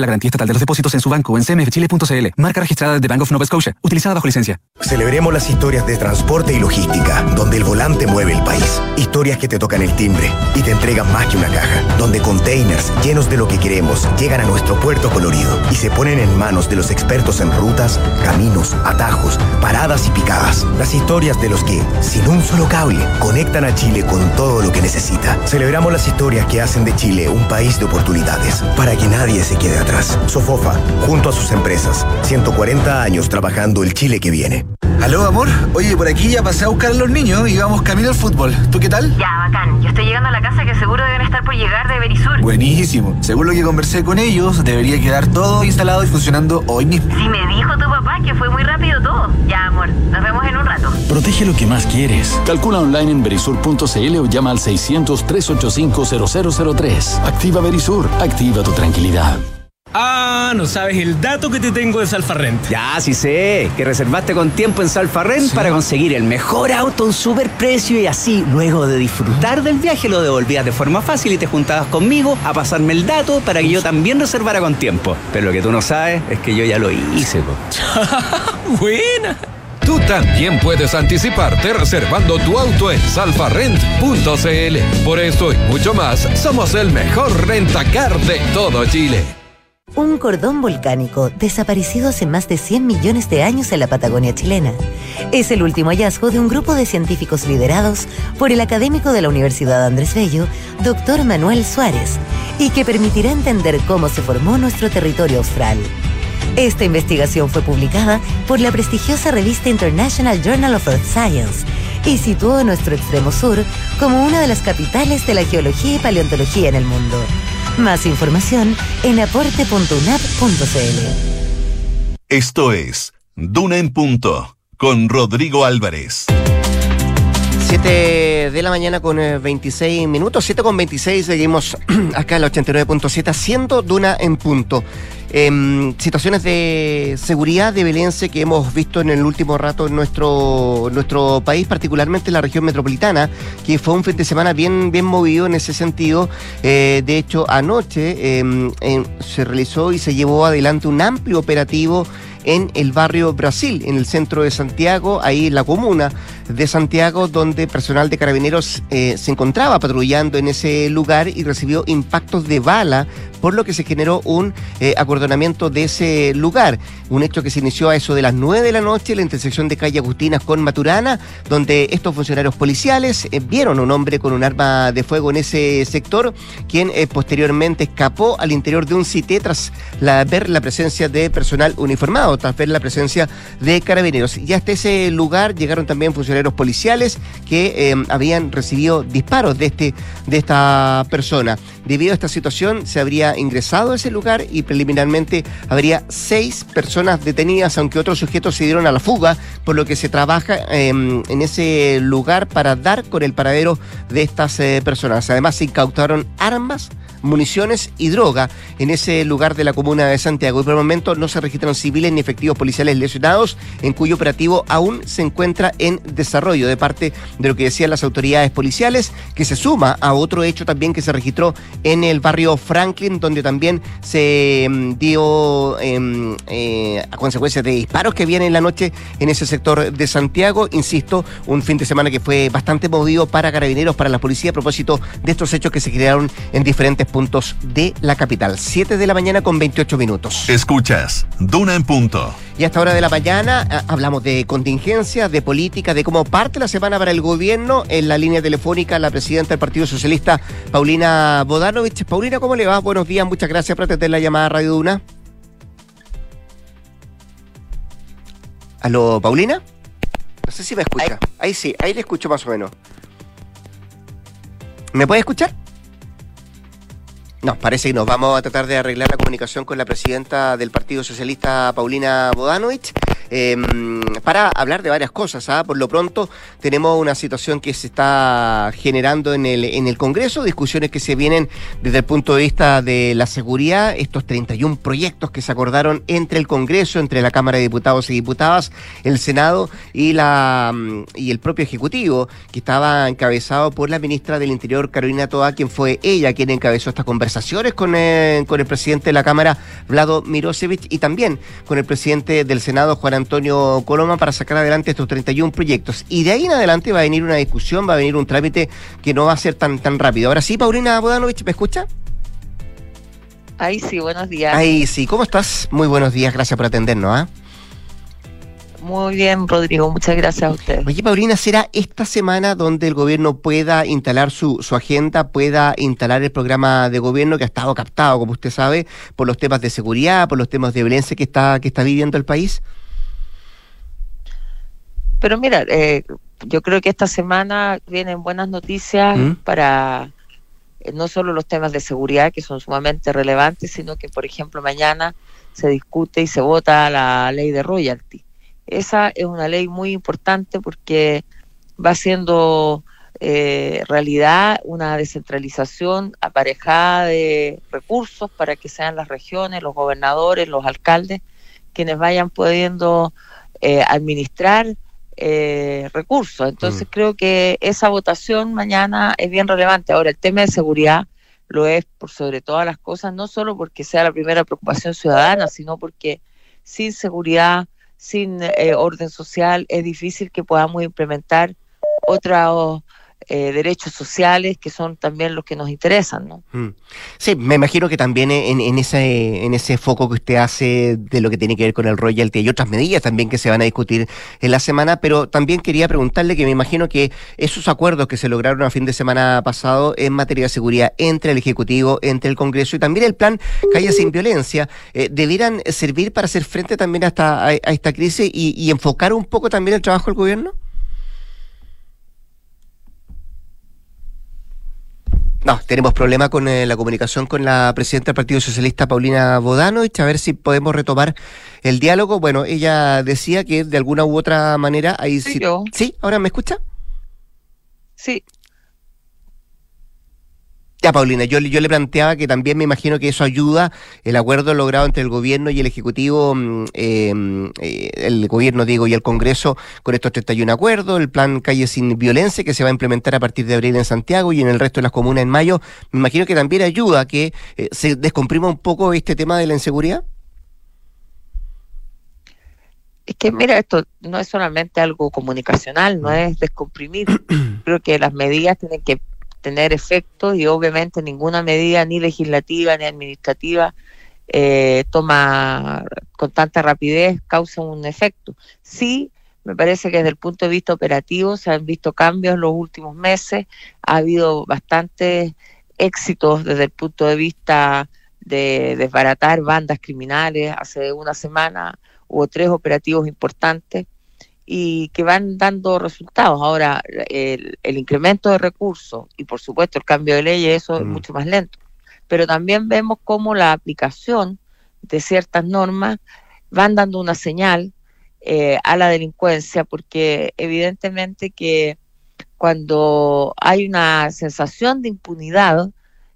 la garantía estatal de los depósitos en su banco en cmfchile.cl. Marca registrada de Bank of Nova Scotia, utilizada bajo licencia. Celebremos las historias de transporte y logística, donde el volante mueve el país. Historias que te tocan el timbre y te entregan más que una caja, donde containers llenos de lo que queremos llegan a nuestro puerto colorido y se ponen en manos de los expertos en rutas, caminos, atajos, paradas y picadas. Las historias de los que, sin un solo cable, conectan a Chile con todo lo que necesita. Celebramos las historias que hacen de Chile un país de oportunidades, para que nadie se quede atrás. Sofofa, junto a sus empresas, 140 años trabajando el Chile que viene. Aló, amor. Oye, por aquí ya pasé a buscar a los niños y vamos camino al fútbol. ¿Tú qué tal? Ya, bacán. Yo estoy llegando a la casa que seguro deben estar por llegar de Berisur. Buenísimo. Según lo que conversé con ellos, debería quedar todo instalado y funcionando hoy mismo. Sí, me dijo tu papá que fue muy rápido todo. Ya, amor. Nos vemos en un rato. Protege lo que más quieres. Calcula online en berisur.cl o llama al 600-385-0003. Activa Berisur. Activa tu tranquilidad. Ah, no sabes el dato que te tengo de Salfarrent. Ya, sí sé, que reservaste con tiempo en Salfarrent sí. para conseguir el mejor auto a un super precio y así, luego de disfrutar del viaje, lo devolvías de forma fácil y te juntabas conmigo a pasarme el dato para que yo también reservara con tiempo. Pero lo que tú no sabes es que yo ya lo hice, po. *laughs* Buena. Tú también puedes anticiparte reservando tu auto en salfarrent.cl. Por esto y mucho más, somos el mejor rentacar de todo Chile. Un cordón volcánico desaparecido hace más de 100 millones de años en la Patagonia chilena. Es el último hallazgo de un grupo de científicos liderados por el académico de la Universidad Andrés Bello, doctor Manuel Suárez, y que permitirá entender cómo se formó nuestro territorio austral. Esta investigación fue publicada por la prestigiosa revista International Journal of Earth Science y situó a nuestro extremo sur como una de las capitales de la geología y paleontología en el mundo. Más información en aporte.unap.cl. Esto es Duna en Punto con Rodrigo Álvarez. 7 de la mañana con 26 minutos, 7 con 26, seguimos *clears throat* acá en la 89.7 haciendo Duna en Punto. Eh, situaciones de seguridad de violencia que hemos visto en el último rato en nuestro, nuestro país, particularmente en la región metropolitana, que fue un fin de semana bien, bien movido en ese sentido. Eh, de hecho, anoche eh, se realizó y se llevó adelante un amplio operativo en el barrio Brasil, en el centro de Santiago, ahí en la comuna de Santiago, donde personal de carabineros eh, se encontraba patrullando en ese lugar y recibió impactos de bala, por lo que se generó un eh, acordonamiento de ese lugar. Un hecho que se inició a eso de las 9 de la noche en la intersección de calle Agustinas con Maturana, donde estos funcionarios policiales eh, vieron a un hombre con un arma de fuego en ese sector, quien eh, posteriormente escapó al interior de un cité tras ver la presencia de personal uniformado, tras ver la presencia de carabineros. Y hasta ese lugar llegaron también funcionarios policiales que eh, habían recibido disparos de, este, de esta persona. Debido a esta situación, se habría ingresado a ese lugar y preliminarmente habría seis personas detenidas, aunque otros sujetos se dieron a la fuga, por lo que se trabaja eh, en ese lugar para dar con el paradero de estas eh, personas. Además, se incautaron armas municiones y droga en ese lugar de la comuna de Santiago. Y por el momento no se registran civiles ni efectivos policiales lesionados, en cuyo operativo aún se encuentra en desarrollo de parte de lo que decían las autoridades policiales, que se suma a otro hecho también que se registró en el barrio Franklin, donde también se mm, dio eh, eh, a consecuencia de disparos que vienen en la noche en ese sector de Santiago. Insisto, un fin de semana que fue bastante movido para carabineros, para la policía, a propósito de estos hechos que se crearon en diferentes puntos de la capital. 7 de la mañana con 28 minutos. Escuchas, Duna en punto. Y a esta hora de la mañana eh, hablamos de contingencia, de política, de cómo parte la semana para el gobierno. En la línea telefónica, la presidenta del Partido Socialista, Paulina Bodanovich. Paulina, ¿cómo le va? Buenos días, muchas gracias por atender la llamada a Radio Duna. ¿Aló, Paulina? No sé si me escucha. Ahí sí, ahí le escucho más o menos. ¿Me puede escuchar? No, parece que nos vamos a tratar de arreglar la comunicación con la presidenta del Partido Socialista, Paulina Bodanovich. Em, para hablar de varias cosas. ¿ah? Por lo pronto, tenemos una situación que se está generando en el, el Congreso, discusiones que se vienen desde el punto de vista de la seguridad, estos 31 proyectos que se acordaron entre el Congreso, entre la Cámara de Diputados y Diputadas, el Senado mm, y el propio Ejecutivo, que estaba encabezado por la ministra del Interior, Carolina Toa, quien fue ella quien encabezó estas conversaciones con, eh, con el presidente de la Cámara, Vlado Mirosevich, y también con el presidente del Senado, Juan Antonio Coloma, para sacar adelante estos 31 proyectos. Y de ahí en adelante va a venir una discusión, va a venir un trámite que no va a ser tan, tan rápido. Ahora sí, Paulina Bodanovich, ¿me escucha? Ahí sí, buenos días. Ahí sí, ¿cómo estás? Muy buenos días, gracias por atendernos. ¿ah? Muy bien, Rodrigo, muchas gracias a usted. Oye, Paulina, ¿será esta semana donde el gobierno pueda instalar su, su agenda, pueda instalar el programa de gobierno que ha estado captado, como usted sabe, por los temas de seguridad, por los temas de violencia que está, que está viviendo el país? Pero mira, eh, yo creo que esta semana vienen buenas noticias ¿Mm? para eh, no solo los temas de seguridad, que son sumamente relevantes, sino que, por ejemplo, mañana se discute y se vota la ley de royalty. Esa es una ley muy importante porque va siendo eh, realidad una descentralización aparejada de recursos para que sean las regiones, los gobernadores, los alcaldes, quienes vayan pudiendo eh, administrar eh, recursos. Entonces mm. creo que esa votación mañana es bien relevante. Ahora, el tema de seguridad lo es por sobre todas las cosas, no solo porque sea la primera preocupación ciudadana, sino porque sin seguridad, sin eh, orden social, es difícil que podamos implementar otros eh, derechos sociales que son también los que nos interesan, ¿no? Mm. Sí, me imagino que también en, ese en ese foco que usted hace de lo que tiene que ver con el royalty y otras medidas también que se van a discutir en la semana, pero también quería preguntarle que me imagino que esos acuerdos que se lograron a fin de semana pasado en materia de seguridad entre el Ejecutivo, entre el Congreso y también el plan Calle sin Violencia, eh, debieran servir para hacer frente también a esta, a, esta crisis y enfocar un poco también el trabajo del gobierno? No, tenemos problema con eh, la comunicación con la presidenta del Partido Socialista, Paulina Bodano, y a ver si podemos retomar el diálogo. Bueno, ella decía que de alguna u otra manera ahí sí. ¿Sí? ¿Ahora me escucha? Sí. Ya, Paulina, yo, yo le planteaba que también me imagino que eso ayuda el acuerdo logrado entre el gobierno y el Ejecutivo, mm, em, eh, el gobierno, digo, y el Congreso con estos 31 acuerdos, el plan Calle Sin Violencia que se va a implementar a partir de abril en Santiago y en el resto de las comunas en mayo. Me imagino que también ayuda a que eh, se descomprima un poco este tema de la inseguridad. Es que mira, esto no es solamente algo comunicacional, no es descomprimir. Creo que las medidas tienen que tener efectos y obviamente ninguna medida ni legislativa ni administrativa eh, toma con tanta rapidez causa un efecto. Sí, me parece que desde el punto de vista operativo se han visto cambios en los últimos meses, ha habido bastantes éxitos desde el punto de vista de desbaratar bandas criminales. Hace una semana hubo tres operativos importantes y que van dando resultados. Ahora, el, incremento de recursos y por supuesto el cambio de leyes, eso es mm. mucho más lento. Pero también vemos cómo la aplicación de ciertas normas van dando una señal eh, a la delincuencia, porque evidentemente que cuando hay una sensación de impunidad,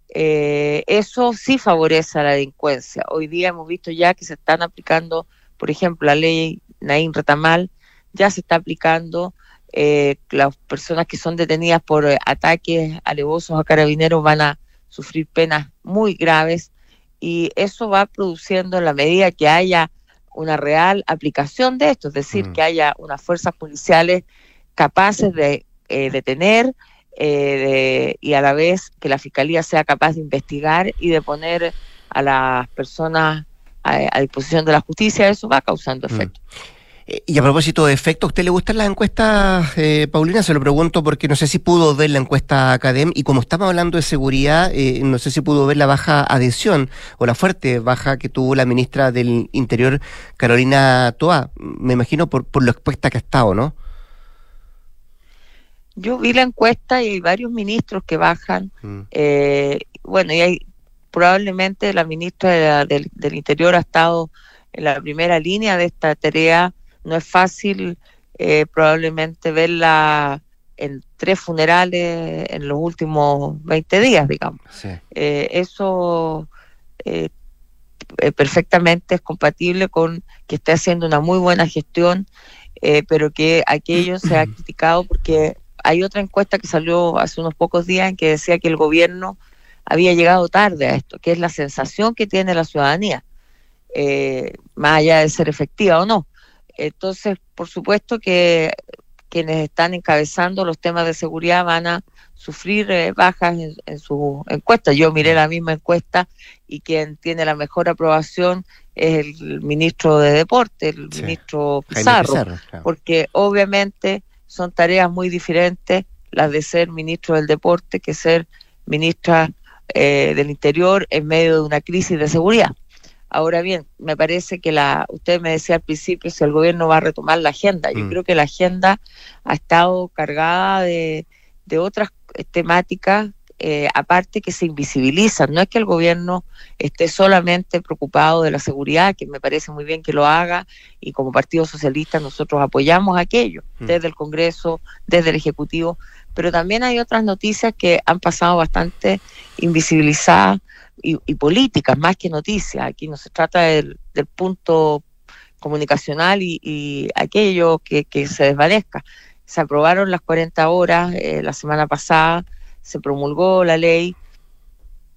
eh, eso sí favorece a la delincuencia. Hoy día hemos visto ya que se están aplicando, por ejemplo, la ley Naín Retamal, ya se está aplicando. Eh, las personas que son detenidas por eh, ataques alevosos a carabineros van a sufrir penas muy graves y eso va produciendo en la medida que haya una real aplicación de esto, es decir, mm. que haya unas fuerzas policiales capaces de eh, detener y a la vez que la fiscalía sea capaz de investigar y de poner a las personas a, disposición de la justicia, eso va causando mm. efecto. Eh, y a propósito de efecto, ¿a usted le gustan las encuestas, eh, Paulina? Se lo pregunto porque no sé si pudo ver la encuesta Academ y como estamos hablando de seguridad, eh, no sé si pudo ver la baja adhesión o la fuerte baja que tuvo la ministra del Interior, Carolina Toa. Me imagino por, por lo expuesta que ha estado, ¿no? Yo vi la encuesta y hay varios ministros que bajan. Mm. bueno, y hay probablemente la ministra del, del Interior ha estado en la primera línea de esta tarea no es fácil eh, probablemente verla en tres funerales en los últimos 20 días, digamos. Eh, eso eh, perfectamente es compatible con que esté haciendo una muy buena gestión, pero que aquello se ha *clears throat* criticado porque hay otra encuesta que salió hace unos pocos días en que decía que el gobierno había llegado tarde a esto, que es la sensación que tiene la ciudadanía, más allá de ser efectiva o no. Entonces, por supuesto que quienes están encabezando los temas de seguridad van a sufrir eh, bajas en, su encuesta. Yo miré la misma encuesta y quien tiene la mejor aprobación es el ministro de Deporte, el ministro Pizarro, porque obviamente son tareas muy diferentes las de ser ministro del Deporte que ser ministra eh, del Interior en medio de una crisis de seguridad. Ahora bien, me parece que la, usted me decía al principio si el gobierno va a retomar la agenda. Yo mm. creo que la agenda ha estado cargada de, otras temáticas, eh, aparte que se invisibilizan. No es que el gobierno esté solamente preocupado de la seguridad, que me parece muy bien que lo haga, y como Partido Socialista nosotros apoyamos aquello, mm. desde el Congreso, desde el Ejecutivo, pero también hay otras noticias que han pasado bastante invisibilizadas y, políticas más que noticias. Aquí no se trata del, punto comunicacional y, aquello que, se desvanezca. Se aprobaron las 40 horas eh, la semana pasada, se promulgó la ley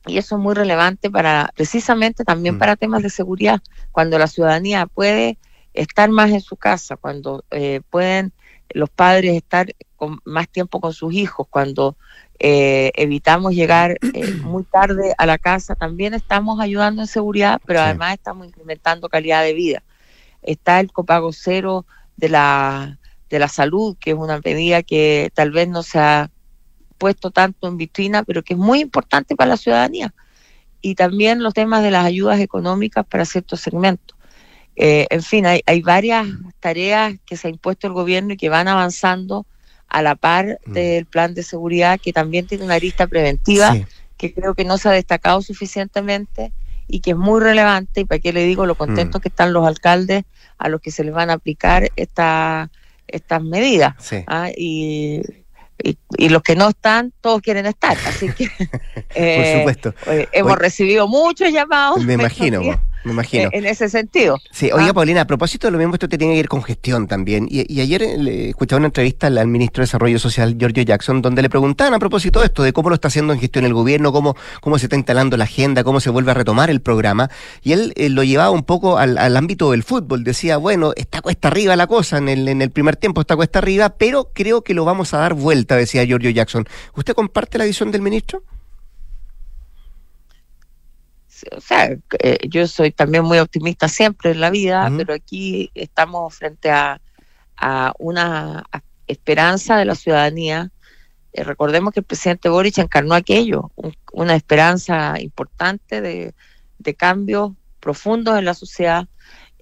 y eso es muy relevante para precisamente también mm. para temas de seguridad, cuando la ciudadanía puede estar más en su casa, cuando eh, pueden los padres estar con más tiempo con sus hijos, cuando eh, evitamos llegar *clears throat* eh, muy tarde a la casa, también estamos ayudando en seguridad, pero además estamos incrementando calidad de vida. Está el copago cero de la, de la salud, que es una medida que tal vez no se ha puesto tanto en vitrina, pero que es muy importante para la ciudadanía. Y también los temas de las ayudas económicas para ciertos segmentos. Eh, en fin, hay, hay varias tareas que se ha impuesto el gobierno y que van avanzando a la par mm. del plan de seguridad que también tiene una arista preventiva que creo que no se ha destacado suficientemente y que es muy relevante y para qué le digo lo contentos mm. que están los alcaldes a los que se les van a aplicar esta, estas medidas ¿ah? y, y, los que no están todos quieren estar así que *laughs* eh, Por supuesto. Eh, hemos recibido muchos llamados me *laughs* imagino me imagino. Eh, en ese sentido. Sí, oiga, ah. Paulina, a propósito de lo mismo, esto te tiene que ir con gestión también. Y, ayer eh, le escuchaba una entrevista al, ministro de Desarrollo Social, Giorgio Jackson, donde le preguntaban a propósito de esto, de cómo lo está haciendo en gestión el gobierno, cómo, cómo se está instalando la agenda, cómo se vuelve a retomar el programa. Y él eh, lo llevaba un poco al, ámbito del fútbol. Decía, bueno, está cuesta arriba la cosa, en el, en el primer tiempo está cuesta arriba, pero creo que lo vamos a dar vuelta, decía Giorgio Jackson. ¿Usted comparte la visión del ministro? O sea, eh, yo soy también muy optimista siempre en la vida, pero aquí estamos frente a, una esperanza de la ciudadanía. Eh, recordemos que el presidente Boric encarnó aquello, una esperanza importante de, cambios profundos en la sociedad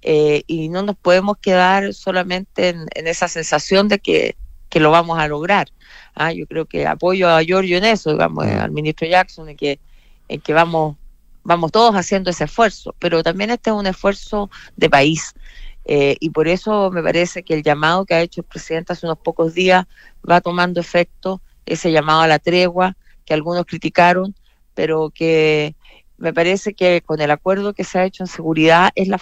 eh, y no nos podemos quedar solamente en, esa sensación de que, lo vamos a lograr. Ah, yo creo que apoyo a Giorgio en eso, digamos, al ministro Jackson, en que, en que vamos vamos todos haciendo ese esfuerzo, pero también este es un esfuerzo de país. Eh, y por eso me parece que el llamado que ha hecho el presidente hace unos pocos días va tomando efecto, ese llamado a la tregua que algunos criticaron, pero que me parece que con el acuerdo que se ha hecho en seguridad es la,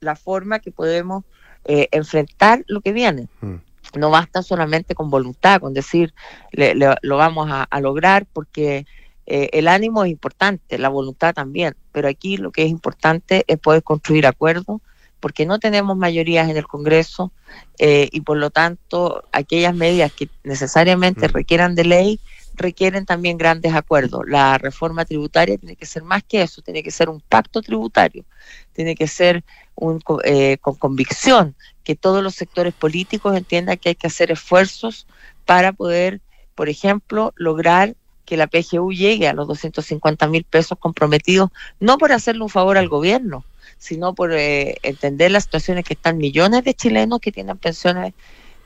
la forma que podemos eh, enfrentar lo que viene. Mm. No basta solamente con voluntad, con decir lo vamos a lograr, porque eh, el ánimo es importante, la voluntad también, pero aquí lo que es importante es poder construir acuerdos, porque no tenemos mayorías en el Congreso eh, y por lo tanto aquellas medidas que necesariamente mm. requieran de ley requieren también grandes acuerdos. La reforma tributaria tiene que ser más que eso, tiene que ser un pacto tributario, tiene que ser un, eh, con convicción, que todos los sectores políticos entiendan que hay que hacer esfuerzos para poder, por ejemplo, lograr que la PGU llegue a los 250 mil pesos comprometidos, no por hacerle un favor al gobierno, sino por eh, entender las situaciones que están millones de chilenos que tienen pensiones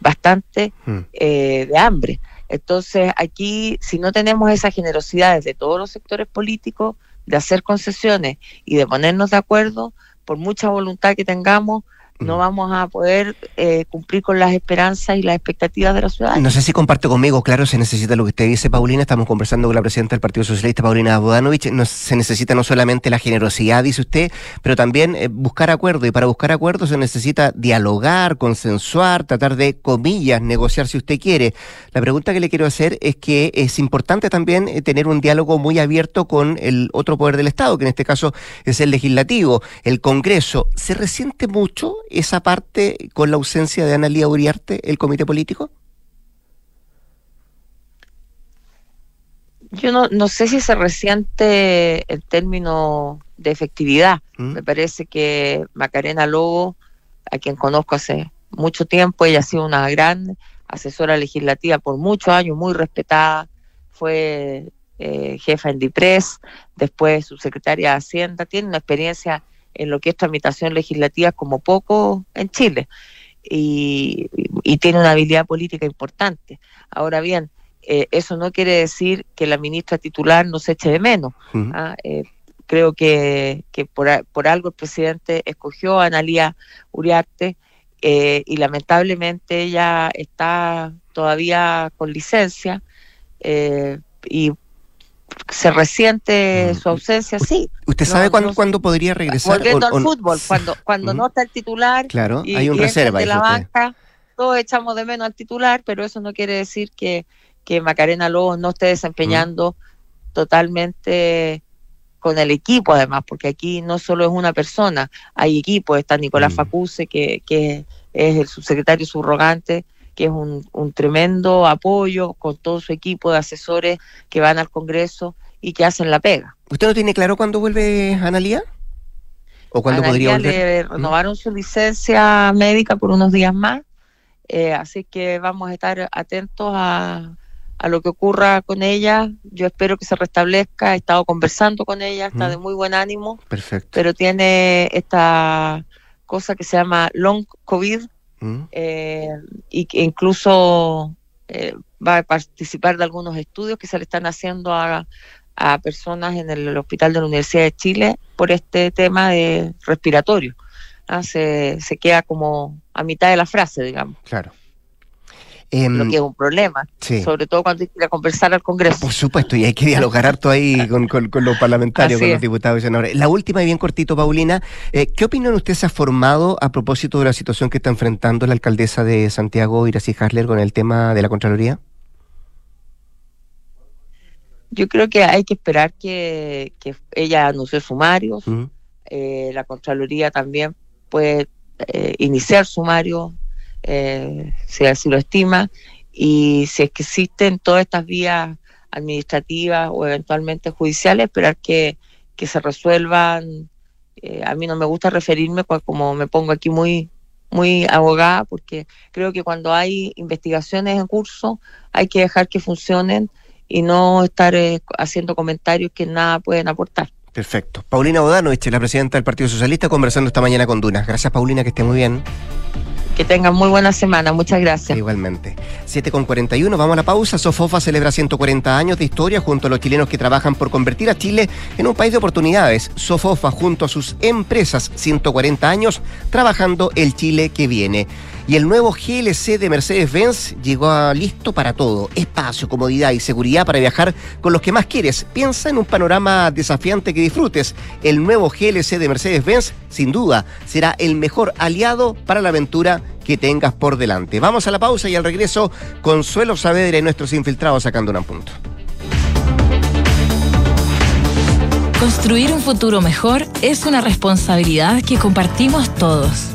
bastante hmm. eh, de hambre. Entonces, aquí, si no tenemos esa generosidad de todos los sectores políticos de hacer concesiones y de ponernos de acuerdo, por mucha voluntad que tengamos, no vamos a poder eh, cumplir con las esperanzas y las expectativas de la ciudad. No sé si comparte conmigo, claro, se necesita lo que usted dice, Paulina. Estamos conversando con la presidenta del Partido Socialista, Paulina Bodanovich. No, se necesita no solamente la generosidad, dice usted, pero también eh, buscar acuerdo. Y para buscar acuerdo se necesita dialogar, consensuar, tratar de, comillas, negociar si usted quiere. La pregunta que le quiero hacer es que es importante también eh, tener un diálogo muy abierto con el otro poder del Estado, que en este caso es el legislativo, el Congreso. ¿Se resiente mucho esa parte con la ausencia de Analía Uriarte, el comité político? Yo no, no sé si se resiente el término de efectividad. ¿Mm? Me parece que Macarena Lobo, a quien conozco hace mucho tiempo, ella ha sido una gran asesora legislativa por muchos años, muy respetada, fue eh, jefa en DIPRES, después subsecretaria de Hacienda, tiene una experiencia en lo que es tramitación legislativa como poco en Chile y, tiene una habilidad política importante. Ahora bien, eh, eso no quiere decir que la ministra titular no se eche de menos. ¿ah? Eh, creo que, que por, por, algo el presidente escogió a Analía Uriarte eh, y lamentablemente ella está todavía con licencia y se resiente mm. su ausencia, sí. ¿Usted sabe cuándo, podría regresar? Volviendo al fútbol, cuando, cuando no está el titular claro, y, hay un reserva. De la banca, todos echamos de menos al titular, pero eso no quiere decir que, que Macarena Lobos no esté desempeñando totalmente con el equipo además, porque aquí no solo es una persona, hay equipo, está Nicolás Facuse, que, que es el subsecretario subrogante, que es un, un, tremendo apoyo con todo su equipo de asesores que van al Congreso y que hacen la pega. ¿Usted no tiene claro cuándo vuelve Analía? ¿O cuándo podría volver? le ¿Mm? renovaron su licencia médica por unos días más, eh, así que vamos a estar atentos a, a lo que ocurra con ella. Yo espero que se restablezca. He estado conversando con ella, está de muy buen ánimo. Perfecto. Pero tiene esta cosa que se llama long COVID, eh, y que incluso eh, va a participar de algunos estudios que se le están haciendo a, a personas en el hospital de la Universidad de Chile por este tema de respiratorio. ¿ah? Se, se queda como a mitad de la frase, digamos. Claro lo em, que es un problema, sobre todo cuando hay que ir a conversar al Congreso. Por supuesto, y hay que dialogar harto ahí *laughs* con, los parlamentarios, con los diputados y senadores. La última y bien cortito, Paulina, eh, ¿qué opinión usted se ha formado a propósito de la situación que está enfrentando la alcaldesa de Santiago, Iracy Hasler, con el tema de la Contraloría? Yo creo que hay que esperar que, ella anuncie sumarios, eh, la Contraloría también puede eh, iniciar sumarios eh, si así lo estima, y si es que existen todas estas vías administrativas o eventualmente judiciales, esperar que, que se resuelvan. Eh, a mí no me gusta referirme como me pongo aquí muy muy abogada porque creo que cuando hay investigaciones en curso hay que dejar que funcionen y no estar eh, haciendo comentarios que nada pueden aportar. Perfecto. Paulina Bodanovich, la presidenta del Partido Socialista, conversando esta mañana con Dunas. Gracias, Paulina, que esté muy bien. Que tengan muy buena semana, muchas gracias. Igualmente. 7 con 41, vamos a la pausa. Sofofa celebra 140 años de historia junto a los chilenos que trabajan por convertir a Chile en un país de oportunidades. Sofofa junto a sus empresas, 140 años trabajando el Chile que viene. Y el nuevo GLC de Mercedes-Benz llegó listo para todo. Espacio, comodidad y seguridad para viajar con los que más quieres. Piensa en un panorama desafiante que disfrutes. El nuevo GLC de Mercedes-Benz, sin duda, será el mejor aliado para la aventura que tengas por delante. Vamos a la pausa y al regreso, Consuelo Saavedra y nuestros infiltrados sacando un punto. Construir un futuro mejor es una responsabilidad que compartimos todos.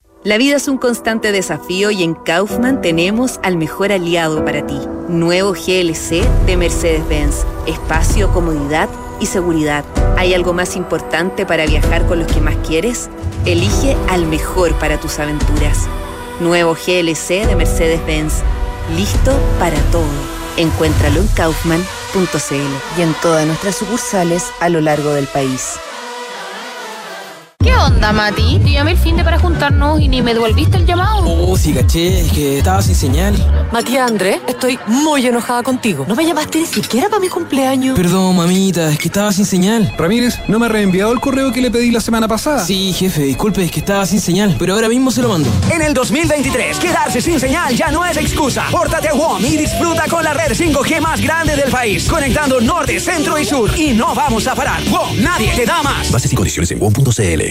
La vida es un constante desafío y en Kaufman tenemos al mejor aliado para ti. Nuevo GLC de Mercedes-Benz. Espacio, comodidad y seguridad. ¿Hay algo más importante para viajar con los que más quieres? Elige al mejor para tus aventuras. Nuevo GLC de Mercedes-Benz listo para todo. Encuéntralo en kaufman.cl y en todas nuestras sucursales a lo largo del país. ¿Qué onda, Mati? Te llamé el fin de para juntarnos y ni me devolviste el llamado. Oh, sí, caché, es que estaba sin señal. Matías Andrés, estoy muy enojada contigo. No me llamaste ni siquiera para mi cumpleaños. Perdón, mamita, es que estaba sin señal. Ramírez, ¿no me ha reenviado el correo que le pedí la semana pasada? Sí, jefe, disculpe, es que estaba sin señal, pero ahora mismo se lo mando. En el 2023, quedarse sin señal ya no es excusa. Pórtate a WOM y disfruta con la red 5G más grande del país, conectando norte, centro y sur. Y no vamos a parar. WOM, nadie te da más. Bases y condiciones en WOM.cl.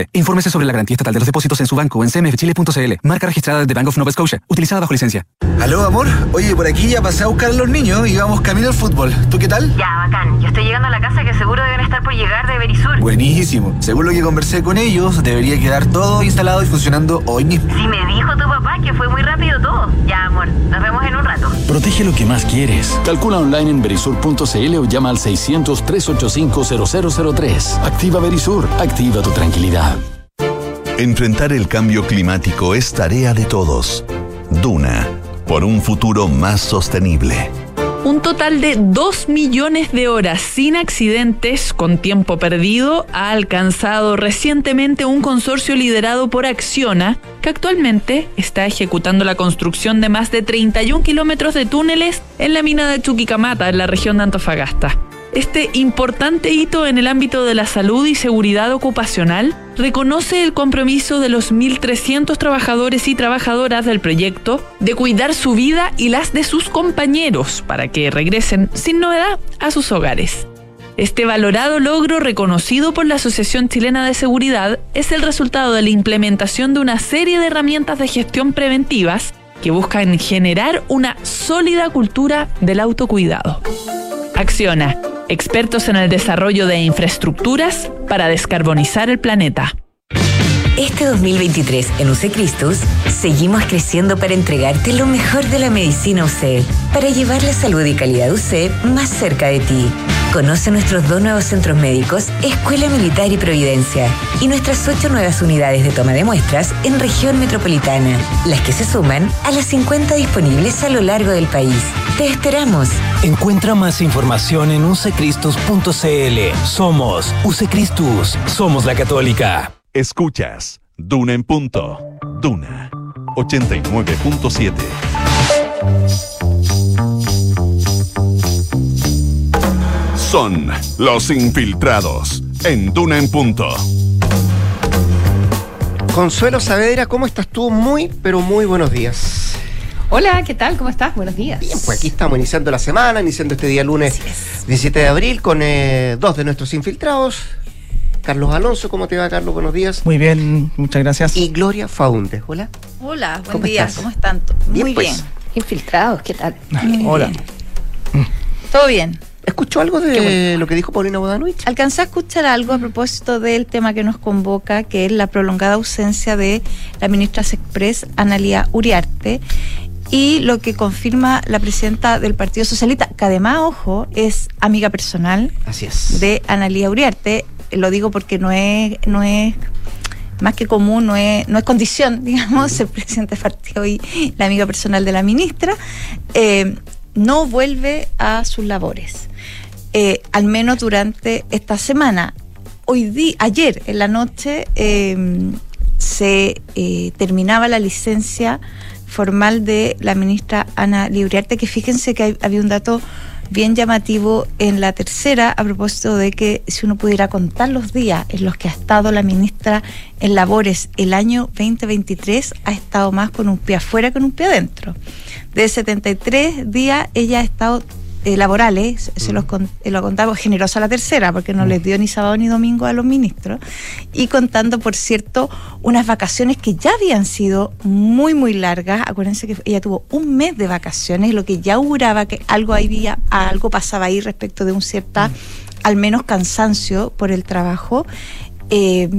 Infórmese sobre la garantía estatal de los depósitos en su banco o en cmfchile.cl. Marca registrada de Bank of Nova Scotia, utilizada bajo licencia. Aló, amor. Oye, por aquí ya pasé a buscar a los niños y vamos camino al fútbol. ¿Tú qué tal? Ya, bacán. Yo estoy llegando a la casa que seguro deben estar por llegar de Berisur. Buenísimo. Según lo que conversé con ellos, debería quedar todo instalado y funcionando hoy mismo. Si me dijo tu papá que fue muy rápido todo. Ya, amor. Nos vemos en un rato. Protege lo que más quieres. Calcula online en berisur.cl o llama al 600-385-0003. Activa Berisur. Activa tu tranquilidad. Enfrentar el cambio climático es tarea de todos. Duna, por un futuro más sostenible. Un total de 2 millones de horas sin accidentes con tiempo perdido ha alcanzado recientemente un consorcio liderado por Acciona, que actualmente está ejecutando la construcción de más de 31 kilómetros de túneles en la mina de Chuquicamata, en la región de Antofagasta. Este importante hito en el ámbito de la salud y seguridad ocupacional reconoce el compromiso de los 1.300 trabajadores y trabajadoras del proyecto de cuidar su vida y las de sus compañeros para que regresen sin novedad a sus hogares. Este valorado logro reconocido por la Asociación Chilena de Seguridad es el resultado de la implementación de una serie de herramientas de gestión preventivas que buscan generar una sólida cultura del autocuidado. Acciona, expertos en el desarrollo de infraestructuras para descarbonizar el planeta. Este 2023 en UC Cristus seguimos creciendo para entregarte lo mejor de la medicina UC, para llevar la salud y calidad UC más cerca de ti. Conoce nuestros dos nuevos centros médicos, Escuela Militar y Providencia, y nuestras ocho nuevas unidades de toma de muestras en región metropolitana, las que se suman a las 50 disponibles a lo largo del país. Te esperamos. Encuentra más información en ucecristus.cl. Somos Ucecristus, somos la católica. Escuchas Duna en punto. Duna 89.7. Son los infiltrados en Duna en punto. Consuelo Saavedra, ¿cómo estás tú? Muy, pero muy buenos días. Hola, ¿qué tal? ¿Cómo estás? Buenos días. Bien, pues aquí estamos iniciando la semana, iniciando este día lunes 17 de abril con eh, dos de nuestros infiltrados. Carlos Alonso, ¿cómo te va, Carlos? Buenos días. Muy bien, muchas gracias. Y Gloria Faunde, hola. Hola, buen día, ¿cómo están? Bien, Muy pues. bien. Infiltrados, ¿qué tal? *laughs* Muy Hola. bien. Todo bien. ¿Escuchó algo de bueno. lo que dijo Paulina Bodanovich? Alcancé a escuchar algo a propósito del tema que nos convoca, que es la prolongada ausencia de la ministra Sexpress, Analia Uriarte, y lo que confirma la presidenta del Partido Socialista, que además, ojo, es amiga personal Así es. de Analia Uriarte. Lo digo porque no es, no es más que común, no es, no es condición, *laughs* digamos, ser presidente del partido y la amiga personal de la ministra, eh, no vuelve a sus labores, eh, al menos durante esta semana. Hoy di, ayer en la noche eh, se eh, terminaba la licencia formal de la ministra Ana Libriarte, que fíjense que había un dato bien llamativo en la tercera a propósito de que si uno pudiera contar los días en los que ha estado la ministra en labores el año 2023 ha estado más con un pie afuera que con un pie adentro. De 73 días ella ha estado eh, laborales, se los con- eh, lo contamos generosa la tercera, porque no les dio ni sábado ni domingo a los ministros, y contando, por cierto, unas vacaciones que ya habían sido muy, muy largas. Acuérdense que ella tuvo un mes de vacaciones, lo que ya auguraba que algo había, algo pasaba ahí respecto de un cierta, al menos cansancio por el trabajo. Eh,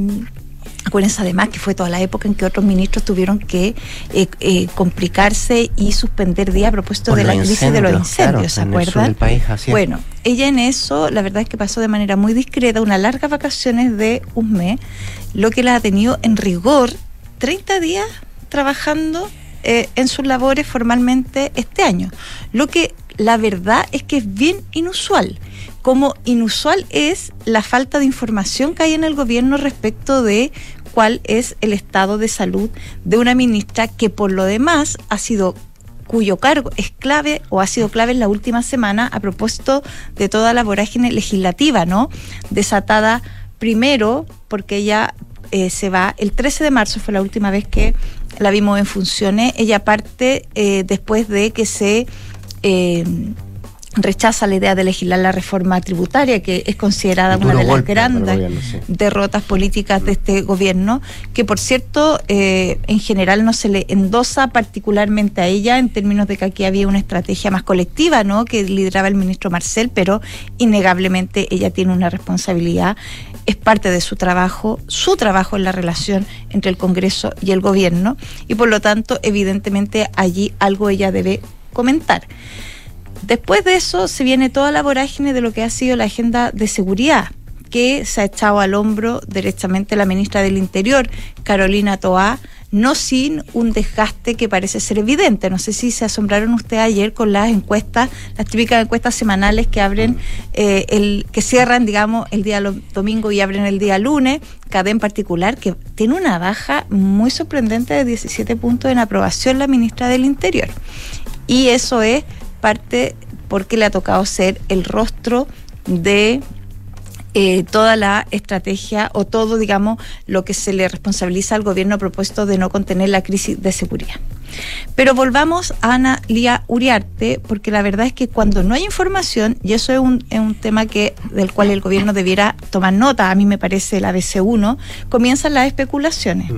Acuérdense además que fue toda la época en que otros ministros tuvieron que eh, eh, complicarse y suspender días a propósito Por de la crisis de los incendios, claro, ¿se en el sur acuerdan? país, así bueno, ella en eso, la verdad es que pasó de manera muy discreta unas largas vacaciones de un mes, lo que la ha tenido en rigor 30 días trabajando eh, en sus labores formalmente este año. Lo que la verdad es que es bien inusual. Como inusual es la falta de información que hay en el gobierno respecto de cuál es el estado de salud de una ministra que por lo demás ha sido cuyo cargo es clave o ha sido clave en la última semana a propósito de toda la vorágine legislativa, ¿no? Desatada primero porque ella eh, se va el 13 de marzo fue la última vez que la vimos en funciones. Ella parte eh, después de que se eh, rechaza la idea de legislar la reforma tributaria, que es considerada Un una de las grandes gobierno, sí. derrotas políticas de este gobierno, que por cierto, eh, en general no se le endosa particularmente a ella en términos de que aquí había una estrategia más colectiva, ¿no? Que lideraba el ministro Marcel, pero innegablemente ella tiene una responsabilidad, es parte de su trabajo, su trabajo en la relación entre el Congreso y el gobierno, y por lo tanto, evidentemente allí algo ella debe comentar. Después de eso se viene toda la vorágine de lo que ha sido la agenda de seguridad que se ha echado al hombro directamente la ministra del Interior, Carolina Toá, no sin un desgaste que parece ser evidente. No sé si se asombraron ustedes ayer con las encuestas, las típicas encuestas semanales que abren eh, el, que cierran, digamos, el día domingo y abren el día lunes, cada en particular, que tiene una baja muy sorprendente de 17 puntos en aprobación la ministra del Interior. Y eso es parte porque le ha tocado ser el rostro de eh, toda la estrategia o todo, digamos, lo que se le responsabiliza al gobierno a propósito de no contener la crisis de seguridad. Pero volvamos a Ana Lía Uriarte, porque la verdad es que cuando no hay información, y eso es un, es un tema que, del cual el gobierno debiera tomar nota, a mí me parece el ABC1, comienzan las especulaciones.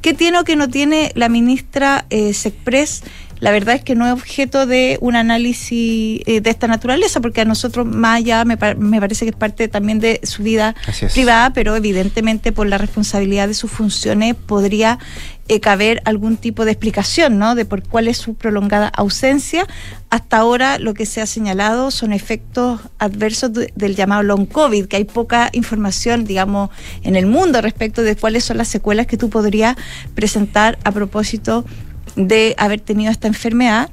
¿Qué tiene o qué no tiene la ministra eh, Sexpress? La verdad es que no es objeto de un análisis eh, de esta naturaleza, porque a nosotros más allá me, pa- me parece que es parte también de su vida privada, pero evidentemente por la responsabilidad de sus funciones podría eh, caber algún tipo de explicación, ¿no? De por cuál es su prolongada ausencia. Hasta ahora lo que se ha señalado son efectos adversos de- del llamado long COVID, que hay poca información, digamos, en el mundo respecto de cuáles son las secuelas que tú podrías presentar a propósito de haber tenido esta enfermedad.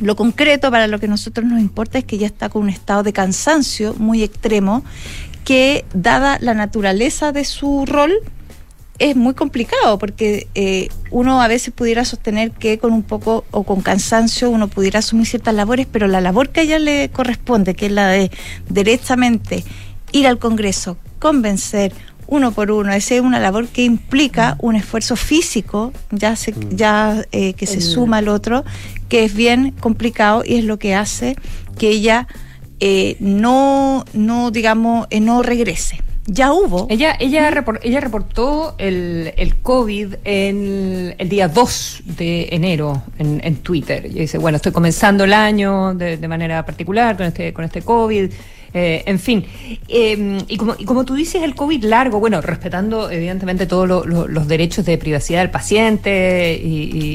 Lo concreto para lo que a nosotros nos importa es que ya está con un estado de cansancio muy extremo que, dada la naturaleza de su rol, es muy complicado porque eh, uno a veces pudiera sostener que con un poco o con cansancio uno pudiera asumir ciertas labores, pero la labor que a ella le corresponde, que es la de derechamente ir al Congreso, convencer uno por uno, esa es una labor que implica un esfuerzo físico, ya, se, ya eh, que se suma al otro, que es bien complicado y es lo que hace que ella eh, no, no, digamos, eh, no regrese. Ya hubo. Ella, ella, repor- ella reportó el, el COVID en el día 2 de enero en, en Twitter. Y dice, bueno, estoy comenzando el año de, de manera particular con este, con este COVID. Eh, en fin, Eh, y, como, y como tú dices, el COVID largo, bueno, respetando evidentemente todos lo- lo- los derechos de privacidad del paciente y,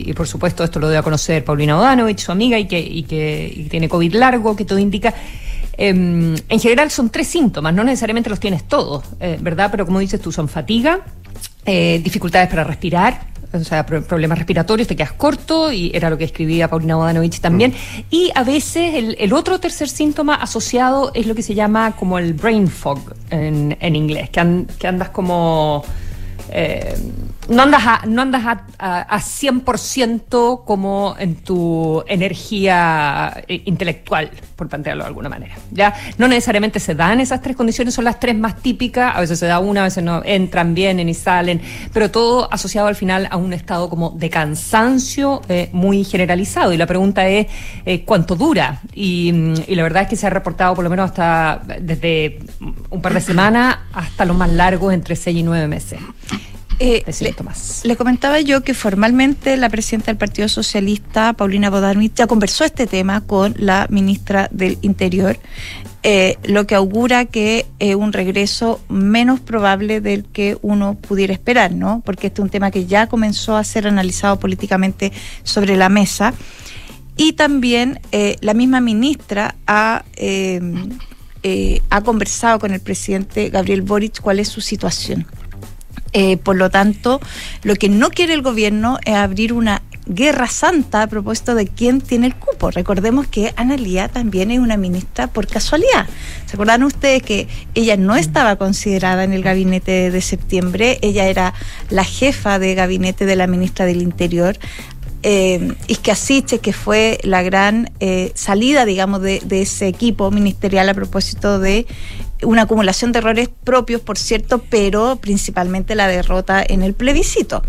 y- y, por supuesto esto lo debe conocer Paulina Odanovich, su amiga, y que, y que tiene COVID largo, que todo indica Em, en general son tres síntomas, no necesariamente los tienes todos, eh, ¿verdad? Pero como dices tú, son fatiga, eh, dificultades para respirar, o sea, pro- problemas respiratorios, te quedas corto, y era lo que escribía Paulina Bodanovich también. Y a veces el, el otro tercer síntoma asociado es lo que se llama como el brain fog en, en inglés, que, an- que andas como... eh, no andas a, no andas a, a, a 100% como en tu energía eh, intelectual, por plantearlo de alguna manera. ¿ya? No necesariamente se dan esas tres condiciones, son las tres más típicas, a veces se da una, a veces no, entran, vienen y salen, pero todo asociado al final a un estado como de cansancio eh, muy generalizado. Y la pregunta es eh, cuánto dura. Y, mm, y la verdad es que se ha reportado por lo menos hasta desde un par de semanas hasta los más largos, entre seis y nueve meses. Eh, de le, síntomas. le comentaba yo que formalmente la presidenta del Partido Socialista, Paulina Bodarmit, ya conversó este tema con la ministra del Interior, eh, lo que augura que es un regreso menos probable del que uno pudiera esperar, ¿no? Porque este es un tema que ya comenzó a ser analizado políticamente sobre la mesa. Y también eh, la misma ministra ha, eh, eh, ha conversado con el presidente Gabriel Boric cuál es su situación. Eh, por lo tanto, lo que no quiere el gobierno es abrir una guerra santa a propósito de quién tiene el cupo. Recordemos que Analía también es una ministra por casualidad. ¿Se acuerdan ustedes que ella no estaba considerada en el gabinete de septiembre? Ella era la jefa de gabinete de la ministra del Interior. Eh, Isque Asiche, que fue la gran eh, salida, digamos, de ese equipo ministerial a propósito de una acumulación de errores propios, por cierto, pero principalmente la derrota en el plebiscito.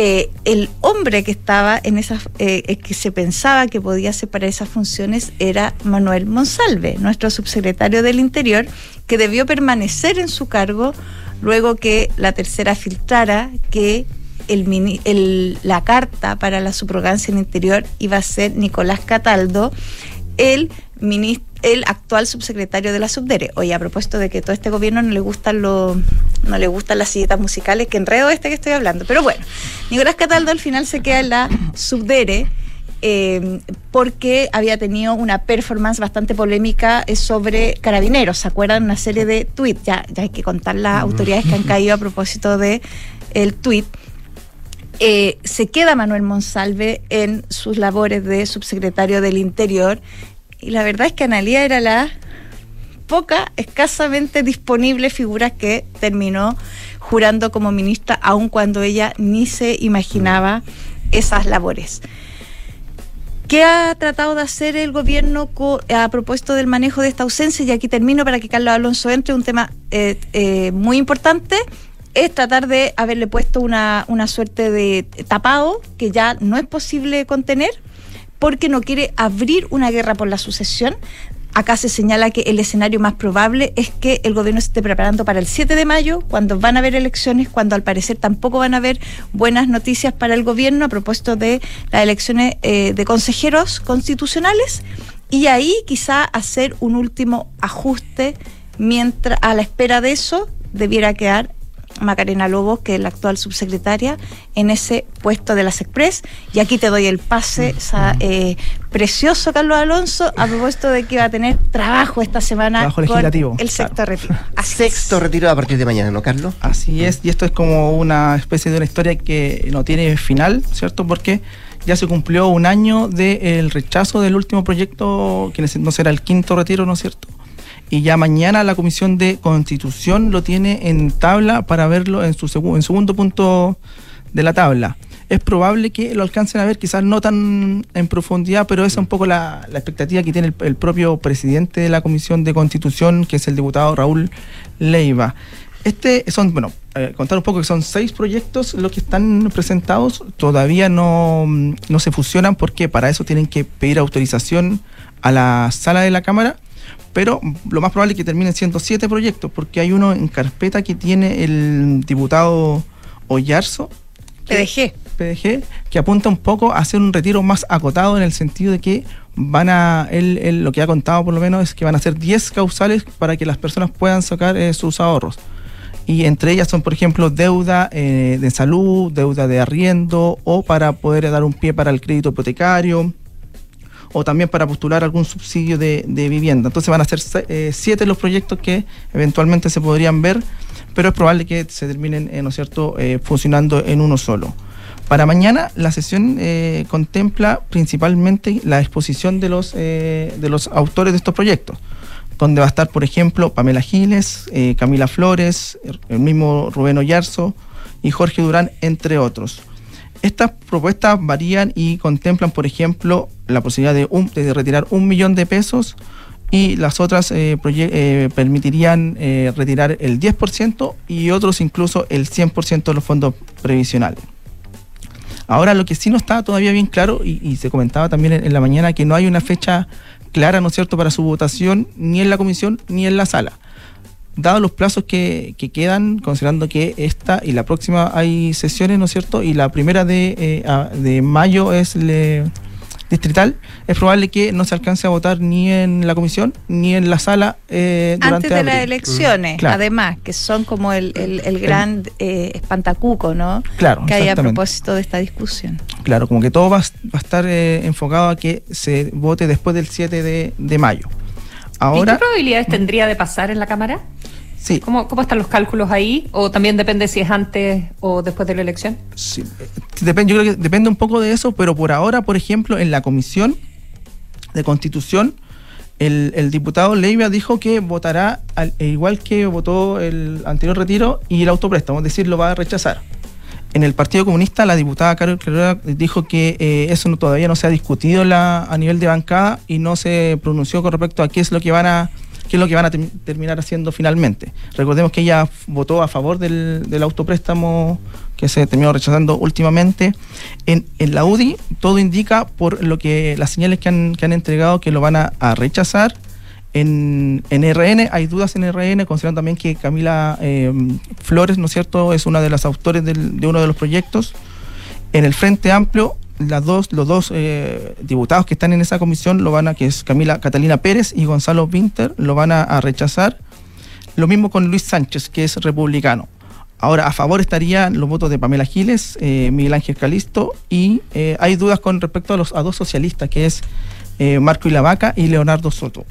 Eh, el hombre que estaba en esas, eh, que se pensaba que podía separar esas funciones era Manuel Monsalve, nuestro subsecretario del Interior, que debió permanecer en su cargo luego que la tercera filtrara que la carta para la subrogancia en Interior iba a ser Nicolás Cataldo, el el actual subsecretario de la Subdere. Oye, a propósito de que todo este gobierno no le gustan los, no le gustan las silletas musicales, que enredo este que estoy hablando. Pero bueno, Nicolás Cataldo al final se queda en la Subdere. Eh, porque había tenido una performance bastante polémica eh, sobre carabineros. ¿Se acuerdan? Una serie de tweets. Ya, ya hay que contar las autoridades que han *laughs* caído a propósito de el tweet. Eh, se queda Manuel Monsalve en sus labores de subsecretario del Interior y la verdad es que Analía era la poca, escasamente disponible figura que terminó jurando como ministra, aun cuando ella ni se imaginaba esas labores. ¿Qué ha tratado de hacer el gobierno a propósito del manejo de esta ausencia? Y aquí termino para que Carlos Alonso entre, un tema eh, eh, muy importante es tratar de haberle puesto una, una suerte de tapado que ya no es posible contener porque no quiere abrir una guerra por la sucesión. Acá se señala que el escenario más probable es que el gobierno se esté preparando para el 7 de mayo, cuando van a haber elecciones, cuando al parecer tampoco van a haber buenas noticias para el gobierno a propósito de las elecciones eh, de consejeros constitucionales. Y ahí quizá hacer un último ajuste mientras a la espera de eso debiera quedar Macarena Lobos, que es la actual subsecretaria, en ese puesto de las Express. Y aquí te doy el pase, o sea, eh, precioso Carlos Alonso, a propósito de que va a tener trabajo esta semana trabajo legislativo, el sexto claro. retiro. *laughs* Sexto retiro a partir de mañana, ¿no, Carlos? Así es, y esto es como una especie de una historia que no tiene final, ¿cierto? Porque ya se cumplió un año del rechazo del último proyecto, que no será el quinto retiro, ¿no es cierto? Y ya mañana la Comisión de Constitución lo tiene en tabla para verlo en su segu en segundo punto de la tabla. Es probable que lo alcancen a ver, quizás no tan en profundidad, pero esa es un poco la, expectativa que tiene el, el, propio presidente de la Comisión de Constitución, que es el diputado Raúl Leiva. Este son, bueno, eh, contar un poco que son seis proyectos los que están presentados, todavía no, no se fusionan porque para eso tienen que pedir autorización a la sala de la Cámara pero lo más probable es que terminen siendo siete proyectos, porque hay uno en carpeta que tiene el diputado Ollarzo. PDG. PDG, que apunta un poco a hacer un retiro más acotado en el sentido de que van a, él, él lo que ha contado por lo menos es que van a ser 10 causales para que las personas puedan sacar eh, sus ahorros. Y entre ellas son, por ejemplo, deuda eh, de salud, deuda de arriendo o para poder dar un pie para el crédito hipotecario, o también para postular algún subsidio de, vivienda. Entonces van a ser eh, siete los proyectos que eventualmente se podrían ver, pero es probable que se terminen, eh, ¿no cierto?, eh, funcionando en uno solo. Para mañana la sesión eh, contempla principalmente la exposición de los, de los autores de estos proyectos, donde va a estar, por ejemplo, Pamela Giles, Camila Flores, el mismo Rubén Ollarzo, y Jorge Durán, entre otros. Estas propuestas varían y contemplan, por ejemplo, la posibilidad de, retirar un millón de pesos y las otras eh, eh, permitirían eh, retirar el 10% y otros incluso el 100% de los fondos previsionales. Ahora lo que sí no está todavía bien claro, y, y se comentaba también en, en la mañana, que no hay una fecha clara, ¿no es cierto?, para su votación ni en la comisión ni en la sala. Dados los plazos que, que quedan, considerando que esta y la próxima hay sesiones, ¿no es cierto?, y la primera de, eh, de mayo es le- distrital, es probable que no se alcance a votar ni en la comisión ni en la sala eh, durante Antes de las elecciones, Claro. además, que son como el, el- el gran eh, espantacuco, ¿no? Claro, Que hay a propósito de esta discusión. Claro, como que todo va, a est- va a estar eh, enfocado a que se vote después del 7 de, de mayo. ¿Y Ahora, qué probabilidades tendría de pasar en la Cámara? Sí. ¿Cómo, ¿Cómo están los cálculos ahí? ¿O también depende si es antes o después de la elección? sí, depende, yo creo que depende un poco de eso, pero por ahora, por ejemplo, en la comisión de constitución, el, el diputado Leiva dijo que votará al- e igual que votó el anterior retiro y el autopréstamo, es decir, lo va a rechazar. En el Partido Comunista, la diputada Carol Carrera dijo que eh, eso todavía no se ha discutido a nivel de bancada y no se pronunció con respecto a qué es lo que van a qué es lo que van a termi- terminar haciendo finalmente. Recordemos que ella votó a favor del, del autopréstamo que se terminó rechazando últimamente. En, la UDI todo indica por lo que las señales que han, entregado que lo van a rechazar. En, RN hay dudas en RN, considerando también que Camila eh, Flores, ¿no es cierto?, es una de las autores del- de uno de los proyectos. En el Frente Amplio, las dos, los dos eh, diputados que están en esa comisión lo van a, que es Camila Catalina Pérez y Gonzalo Winter, lo van a, rechazar. Lo mismo con Luis Sánchez, que es republicano. Ahora, a favor estarían los votos de Pamela Giles, eh, Miguel Ángel Calisto, y hay dudas con respecto a los dos socialistas, que es Marco Ilavaca y Leonardo Soto.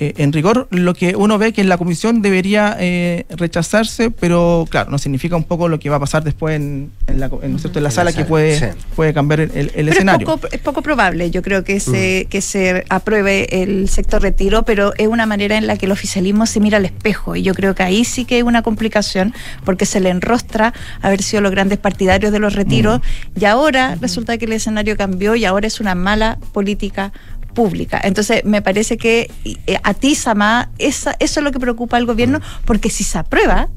Eh, en rigor, lo que uno ve que en la comisión debería eh, rechazarse, pero claro, no significa un poco lo que va a pasar después en, en la, co- en, ¿no es cierto? en la sala, que puede, sí. puede cambiar el, el Pero escenario. Es poco, es poco probable, yo creo que se, Mm. que se apruebe el sector retiro, pero es una manera en la que el oficialismo se mira al espejo y yo creo que ahí sí que hay una complicación porque se le enrostra haber sido los grandes partidarios de los retiros y ahora resulta que el escenario cambió y ahora es una mala política pública. Entonces, me parece que eh, atiza más, esa, eso es lo que preocupa al gobierno, porque si se aprueba,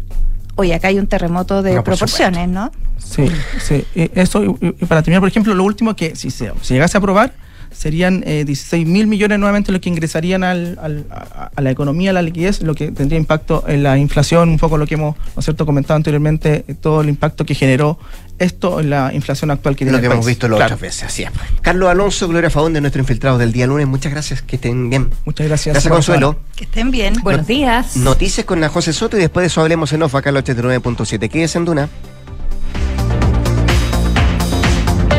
oye, acá hay un terremoto de No, proporciones, ¿no? Sí, sí. Y eso, y, y para terminar, por ejemplo, lo último que si se si llegase a aprobar, serían eh, 16 mil millones nuevamente los que ingresarían al, al- a, a la economía, a la liquidez, lo que tendría impacto en la inflación, un poco lo que hemos ¿no es cierto? comentado anteriormente, eh, todo el impacto que generó esto en la inflación actual que tiene Lo que el hemos país. visto las Claro. otras veces, así es. Carlos Alonso, Gloria Fagón de nuestro infiltrado del día lunes. Muchas gracias, que estén bien. Muchas gracias. Gracias, Consuelo. Que estén bien. Buenos días. Noticias con la José Soto y después de eso hablemos en off acá al 89.7. Quédese en Duna.